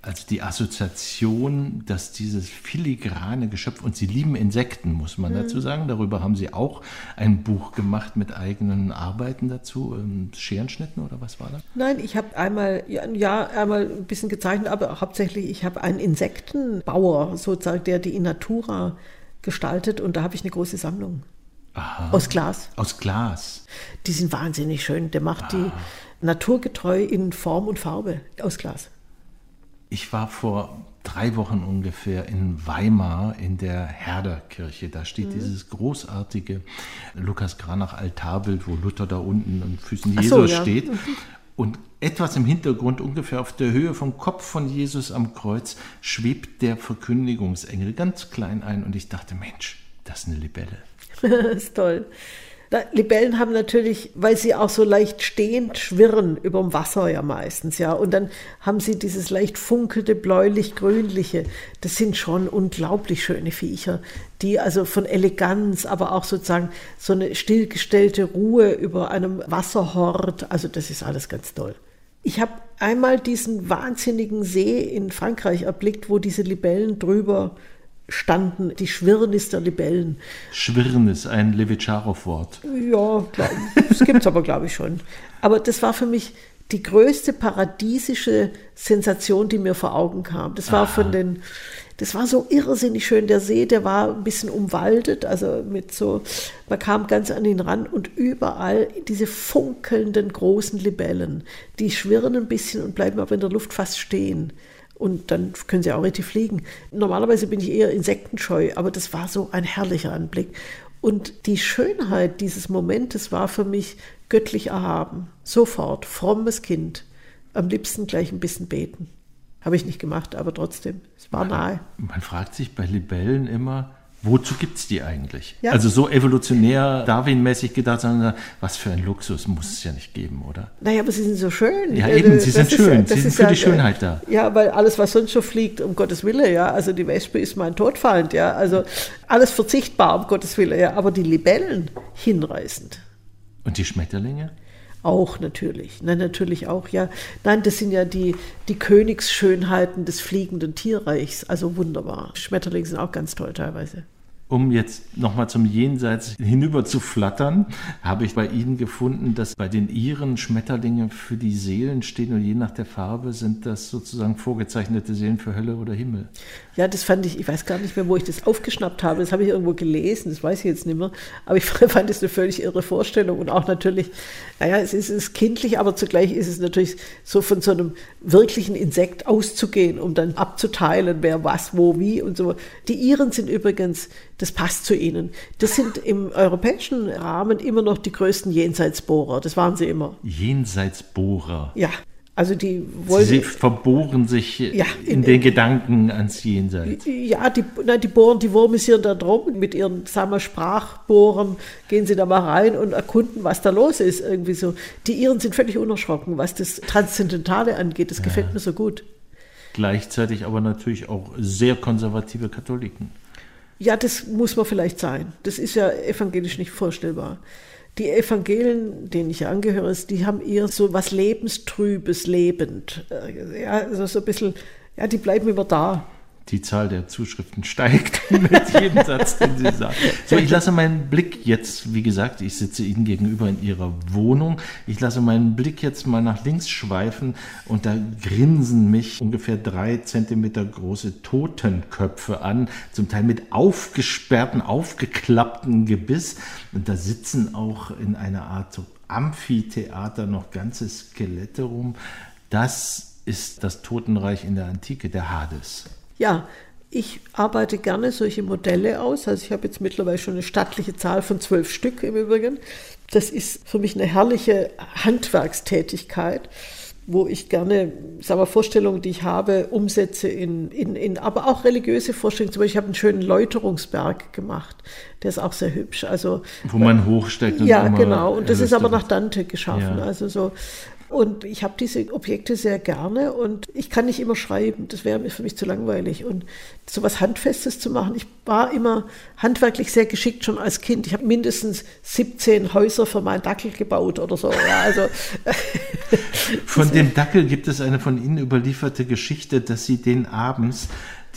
A: Also die Assoziation, dass dieses filigrane Geschöpf, und sie lieben Insekten, muss man mhm. dazu sagen, darüber haben sie auch ein Buch gemacht mit eigenen Arbeiten dazu, ähm, Scherenschnitten oder was war das?
B: Nein, ich habe einmal, ja, einmal ein bisschen gezeichnet, aber hauptsächlich, ich habe einen Insektenbauer sozusagen, der die in Natura gestaltet und da habe ich eine große Sammlung. Aha. Aus Glas.
A: Aus Glas.
B: Die sind wahnsinnig schön. Der macht ah. die naturgetreu in Form und Farbe aus Glas.
A: Ich war vor drei Wochen ungefähr in Weimar in der Herderkirche. Da steht mhm. dieses großartige Lukas Granach Altarbild, wo Luther da unten an Füßen Jesus so, ja. steht. Mhm. Und etwas im Hintergrund, ungefähr auf der Höhe vom Kopf von Jesus am Kreuz, schwebt der Verkündigungsengel ganz klein ein. Und ich dachte, Mensch, das ist eine Libelle. [laughs]
B: das ist toll. Libellen haben natürlich, weil sie auch so leicht stehend schwirren über dem Wasser ja meistens, ja. Und dann haben sie dieses leicht funkelte, bläulich-grünliche. Das sind schon unglaublich schöne Viecher, die also von Eleganz, aber auch sozusagen so eine stillgestellte Ruhe über einem Wasserhort. Also das ist alles ganz toll. Ich habe einmal diesen wahnsinnigen See in Frankreich erblickt, wo diese Libellen drüber standen, die Schwirrnis der Libellen.
A: Schwirrnis, ein Levitscharow-Wort.
B: Ja, das gibt es aber, glaube ich, schon. Aber das war für mich die größte paradiesische Sensation, die mir vor Augen kam. Das war Aha. von den, das war so irrsinnig schön. Der See, der war ein bisschen umwaldet, also mit so, man kam ganz an ihn ran und überall diese funkelnden großen Libellen, die schwirren ein bisschen und bleiben aber in der Luft fast stehen und dann können sie auch richtig fliegen. Normalerweise bin ich eher insektenscheu, aber das war so ein herrlicher Anblick. Und die Schönheit dieses Momentes war für mich göttlich erhaben. Sofort, frommes Kind. Am liebsten gleich ein bisschen beten. Habe ich nicht gemacht, aber trotzdem, es war nahe.
A: Man fragt sich bei Libellen immer, wozu gibt es die eigentlich?
B: Ja.
A: Also so evolutionär, Darwin-mäßig gedacht, sondern was für ein Luxus muss es ja nicht geben, oder?
B: Naja, aber sie sind so schön.
A: Ja, eben, sie
B: das
A: sind schön.
B: ja-
A: Sie sind für
B: ja,
A: die Schönheit da.
B: Ja, weil alles, was sonst so fliegt, um Gottes Willen, ja. Also die Wespe ist mein Todfeind, ja. Also alles verzichtbar, um Gottes Willen, ja. Aber die Libellen, hinreißend.
A: Und die Schmetterlinge?
B: Auch natürlich. Nein, natürlich auch, ja. Nein, das sind ja die, die Königsschönheiten des fliegenden Tierreichs. Also wunderbar. Schmetterlinge sind auch ganz toll teilweise.
A: Um jetzt nochmal zum Jenseits hinüber zu flattern, habe ich bei Ihnen gefunden, dass bei den Iren Schmetterlinge für die Seelen stehen und je nach der Farbe sind das sozusagen vorgezeichnete Seelen für Hölle oder Himmel.
B: Ja, das fand ich, ich weiß gar nicht mehr, wo ich das aufgeschnappt habe. Das habe ich irgendwo gelesen, das weiß ich jetzt nicht mehr. Aber ich [laughs] fand es eine völlig irre Vorstellung und auch natürlich, naja, es ist, es ist kindlich, aber zugleich ist es natürlich so von so einem wirklichen Insekt auszugehen, um dann abzuteilen, wer was, wo, wie und so. Die Iren sind übrigens, das passt zu ihnen. Das sind im europäischen Rahmen immer noch die größten Jenseitsbohrer. Das waren sie immer.
A: Jenseitsbohrer.
B: Ja. Also die wollen.
A: Sie verbohren sich
B: Ja,
A: in,
B: in-
A: den Gedanken ans Jenseits.
B: Ja, die, na, die bohren, die wurmisieren da drum. Mit ihren, sagen wir, Sprachbohren gehen sie da mal rein und erkunden, was da los ist. Irgendwie so. Die Iren sind völlig unerschrocken, was das Transzendentale angeht. Das gefällt mir so gut.
A: Gleichzeitig aber natürlich auch sehr konservative Katholiken.
B: Ja, das muss man vielleicht sein. Das ist ja evangelisch nicht vorstellbar. Die Evangelien, denen ich angehöre, die haben eher so was Lebenstrübes, lebend. Äh, Ja, also so ein bisschen, ja, die bleiben immer da.
A: Die Zahl der Zuschriften steigt [laughs] mit jedem Satz, den Sie sagen. So, ich lasse meinen Blick jetzt, wie gesagt, ich sitze Ihnen gegenüber in Ihrer Wohnung. Ich lasse meinen Blick jetzt mal nach links schweifen und da grinsen mich ungefähr drei Zentimeter große Totenköpfe an, zum Teil mit aufgesperrten, aufgeklappten Gebiss. Und da sitzen auch in einer Art so Amphitheater noch ganze Skelette rum. Das ist das Totenreich in der Antike, der Hades.
B: Ja, ich arbeite gerne solche Modelle aus. Also ich habe jetzt mittlerweile schon eine stattliche Zahl von zwölf Stück im Übrigen. Das ist für mich eine herrliche Handwerkstätigkeit, wo ich gerne, sagen wir, Vorstellungen, die ich habe, umsetze in, in, in aber auch religiöse Vorstellungen. Zum Beispiel, ich habe einen schönen Läuterungsberg gemacht. Der ist auch sehr hübsch. Also
A: Wo man hochsteigt und
B: ja, genau. Und das ist aber nach Dante geschaffen.
A: Ja.
B: Also so. Und ich habe diese Objekte sehr gerne und ich kann nicht immer schreiben. Das wäre für mich zu langweilig. Und so was Handfestes zu machen, ich war immer handwerklich sehr geschickt schon als Kind. Ich habe mindestens 17 Häuser für meinen Dackel gebaut oder so. Ja, also [laughs]
A: Von dem Dackel gibt es eine von Ihnen überlieferte Geschichte, dass Sie den abends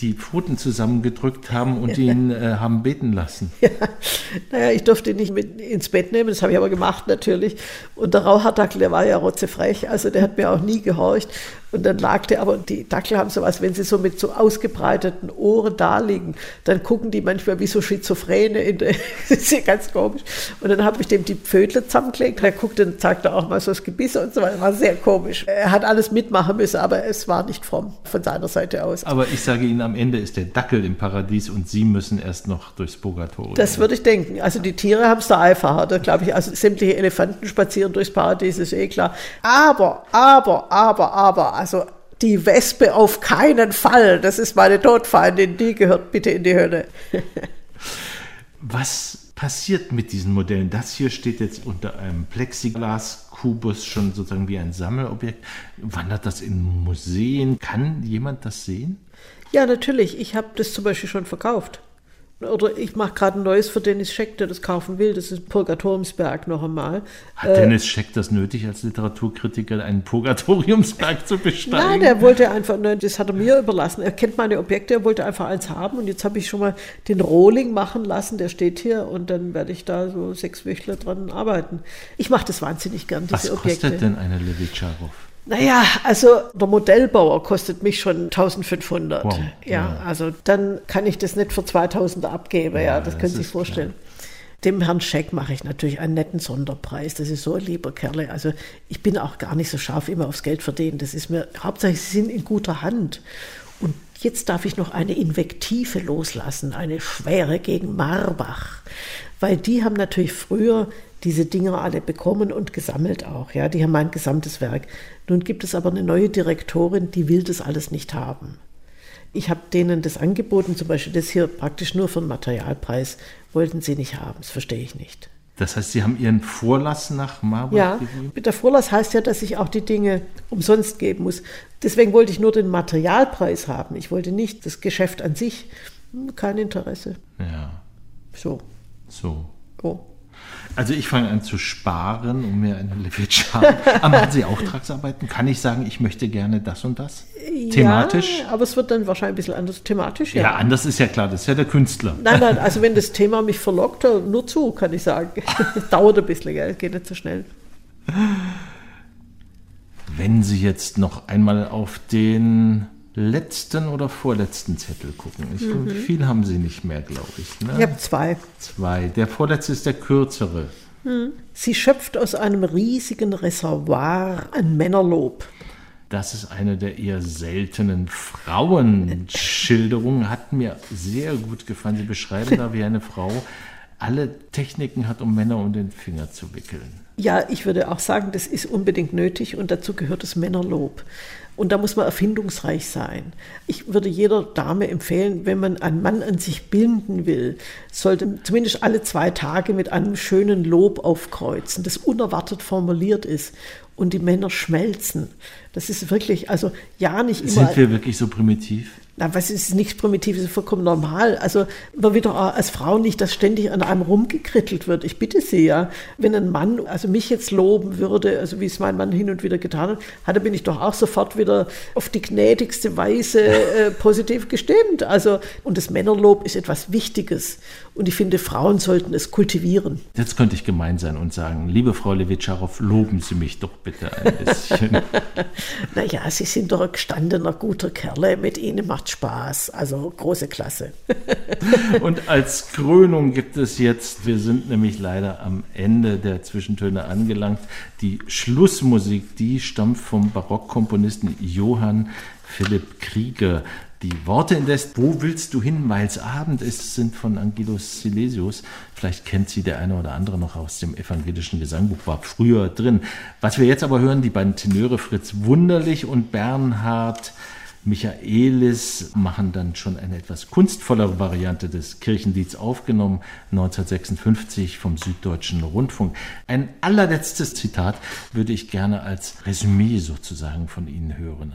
A: die Pfoten zusammengedrückt haben und ihn äh, haben beten lassen.
B: Naja, ich durfte ihn nicht mit ins Bett nehmen, das habe ich aber gemacht natürlich. Und der Rauhardackel, der war ja rotzefrech, also der hat mir auch nie gehorcht. Und dann lag der, aber die Dackel haben sowas, wenn sie so mit so ausgebreiteten Ohren da liegen, dann gucken die manchmal wie so Schizophrene in der, [laughs] das ist ja ganz komisch. Und dann habe ich dem die Pfötle zusammengelegt, er guckte und zeigte auch mal so das Gebiss und so weiter, war sehr komisch. Er hat alles mitmachen müssen, aber es war nicht fromm von seiner Seite aus.
A: Aber ich sage Ihnen, am Ende ist der Dackel im Paradies und Sie müssen erst noch durchs Purgatorium.
B: Das würde ich denken. Also die Tiere haben es da einfacher, da glaube ich. Also sämtliche Elefanten spazieren durchs Paradies, ist eh klar. Aber, aber, aber, aber, also die Wespe auf keinen Fall. Das ist meine Todfeindin, die gehört bitte in die Hölle. [laughs]
A: Was passiert mit diesen Modellen? Das hier steht jetzt unter einem Plexiglas-Kubus schon sozusagen wie ein Sammelobjekt. Wandert das in Museen? Kann jemand das sehen?
B: Ja, natürlich. Ich habe das zum Beispiel schon verkauft. Oder ich mache gerade ein neues für Dennis Scheck, der das kaufen will. Das ist Purgatoriumsberg noch einmal.
A: Hat Dennis Scheck das nötig, als Literaturkritiker einen Purgatoriumsberg zu besteigen?
B: Nein, er wollte einfach, nein, das hat er mir überlassen. Er kennt meine Objekte, er wollte einfach eins haben. Und jetzt habe ich schon mal den Rohling machen lassen, der steht hier. Und dann werde ich da so sechs Wöchler dran arbeiten. Ich mache das wahnsinnig gern, diese
A: Was
B: Objekte.
A: kostet denn eine Levitscharow?
B: Naja, also der Modellbauer kostet mich schon 1500.
A: Wow,
B: ja,
A: ja.
B: also dann kann ich das nicht für 2000 abgeben. Ja,
A: Ja,
B: das
A: das
B: können Sie sich vorstellen. Dem Herrn Scheck mache ich natürlich einen netten Sonderpreis. Das ist so ein lieber Kerle. Also ich bin auch gar nicht so scharf immer aufs Geld verdienen. Das ist mir, hauptsächlich sie sind in guter Hand. Jetzt darf ich noch eine Invektive loslassen, eine schwere gegen Marbach, weil die haben natürlich früher diese Dinger alle bekommen und gesammelt auch. Ja, die haben mein gesamtes Werk. Nun gibt es aber eine neue Direktorin, die will das alles nicht haben. Ich habe denen das angeboten, zum Beispiel das hier praktisch nur für den Materialpreis, wollten sie nicht haben. Das verstehe ich nicht.
A: Das heißt, Sie haben Ihren Vorlass nach Marburg
B: ja,
A: gegeben?
B: Der Vorlass heißt ja, dass ich auch die Dinge umsonst geben muss. Deswegen wollte ich nur den Materialpreis haben. Ich wollte nicht das Geschäft an sich. Kein Interesse.
A: Ja.
B: So.
A: So.
B: Oh.
A: Also ich fange an zu sparen, um mir eine Levitsch [laughs] haben. Aber machen Sie Auftragsarbeiten? Kann ich sagen, ich möchte gerne das und das? Thematisch?
B: Ja, aber es wird dann wahrscheinlich ein bisschen anders thematisch.
A: Ja, ja anders ist ja klar, das ist ja der Künstler.
B: Nein, nein, also wenn das Thema mich verlockt, nur zu, kann ich sagen. [laughs] Dauert ein bisschen, gell? geht nicht so schnell.
A: Wenn Sie jetzt noch einmal auf den letzten oder vorletzten Zettel gucken. Ich, mhm. Viel haben Sie nicht mehr, glaube ich. Ne?
B: Ich habe zwei.
A: Zwei. Der vorletzte ist der kürzere.
B: Mhm. Sie schöpft aus einem riesigen Reservoir ein Männerlob.
A: Das ist eine der eher seltenen Frauenschilderungen. Hat mir sehr gut gefallen. Sie beschreiben [laughs] da, wie eine Frau alle Techniken hat, um Männer um den Finger zu wickeln.
B: Ja, ich würde auch sagen, das ist unbedingt nötig und dazu gehört das Männerlob. Und da muss man erfindungsreich sein. Ich würde jeder Dame empfehlen, wenn man einen Mann an sich binden will, sollte zumindest alle zwei Tage mit einem schönen Lob aufkreuzen, das unerwartet formuliert ist und die Männer schmelzen. Das ist wirklich, also ja, nicht
A: immer. Sind wir wirklich so primitiv?
B: Na, was ist nichts Primitives, ist vollkommen normal. Also man wird doch als Frau nicht, dass ständig an einem rumgekrittelt wird. Ich bitte Sie ja, wenn ein Mann, also mich jetzt loben würde, also wie es mein Mann hin und wieder getan hat, hatte bin ich doch auch sofort wieder auf die gnädigste Weise äh, positiv gestimmt. Also und das Männerlob ist etwas Wichtiges und ich finde, Frauen sollten es kultivieren.
A: Jetzt könnte ich gemein sein und sagen, liebe Frau Levitscharow, loben Sie mich doch bitte ein bisschen. [laughs]
B: naja, Sie sind doch ein gestandener, guter Kerl. Mit Ihnen macht Spaß. Also große Klasse. [laughs]
A: Und als Krönung gibt es jetzt, wir sind nämlich leider am Ende der Zwischentöne angelangt, die Schlussmusik, die stammt vom Barockkomponisten Johann Philipp Krieger. Die Worte indes, wo willst du hin, weil es Abend ist, sind von Angelus Silesius. Vielleicht kennt sie der eine oder andere noch aus dem evangelischen Gesangbuch, war früher drin. Was wir jetzt aber hören, die beiden Tenöre Fritz Wunderlich und Bernhard Michaelis machen dann schon eine etwas kunstvollere Variante des Kirchenlieds aufgenommen, 1956 vom Süddeutschen Rundfunk. Ein allerletztes Zitat würde ich gerne als Resümee sozusagen von Ihnen hören.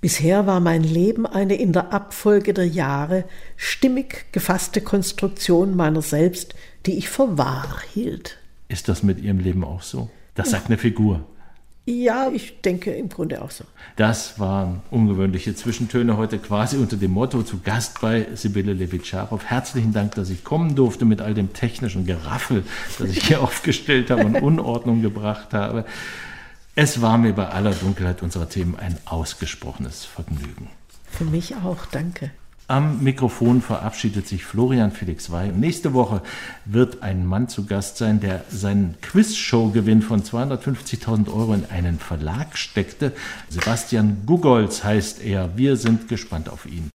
B: Bisher war mein Leben eine in der Abfolge der Jahre stimmig gefasste Konstruktion meiner selbst, die ich für wahr hielt.
A: Ist das mit Ihrem Leben auch so? Das sagt eine Figur.
B: Ja, ich denke im Grunde auch so.
A: Das waren ungewöhnliche Zwischentöne heute quasi unter dem Motto zu Gast bei Sibylle Levitscharow. Herzlichen Dank, dass ich kommen durfte mit all dem technischen Geraffel, das ich hier [laughs] aufgestellt habe und Unordnung gebracht habe. Es war mir bei aller Dunkelheit unserer Themen ein ausgesprochenes Vergnügen.
B: Für mich auch, danke.
A: Am Mikrofon verabschiedet sich Florian Felix Wey. Nächste Woche wird ein Mann zu Gast sein, der seinen Quizshow-Gewinn von 250.000 Euro in einen Verlag steckte. Sebastian Gugolz heißt er. Wir sind gespannt auf ihn.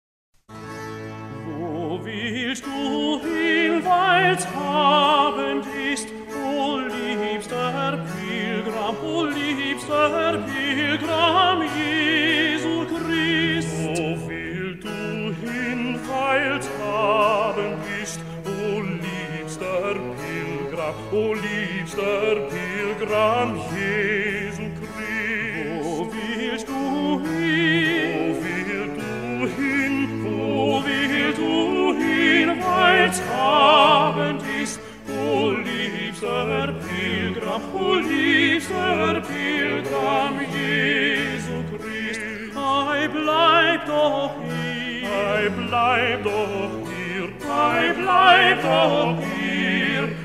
D: O liebster Pilgram Jesu Christ, wo willst du hin? Wo willst du hin? Wo willst du hin, weil's Abend ist? O liebster Pilgram, o liebster Pilgram Jesu Christ, ei bleib doch hier, ei bleib doch hier, ei bleib doch hier,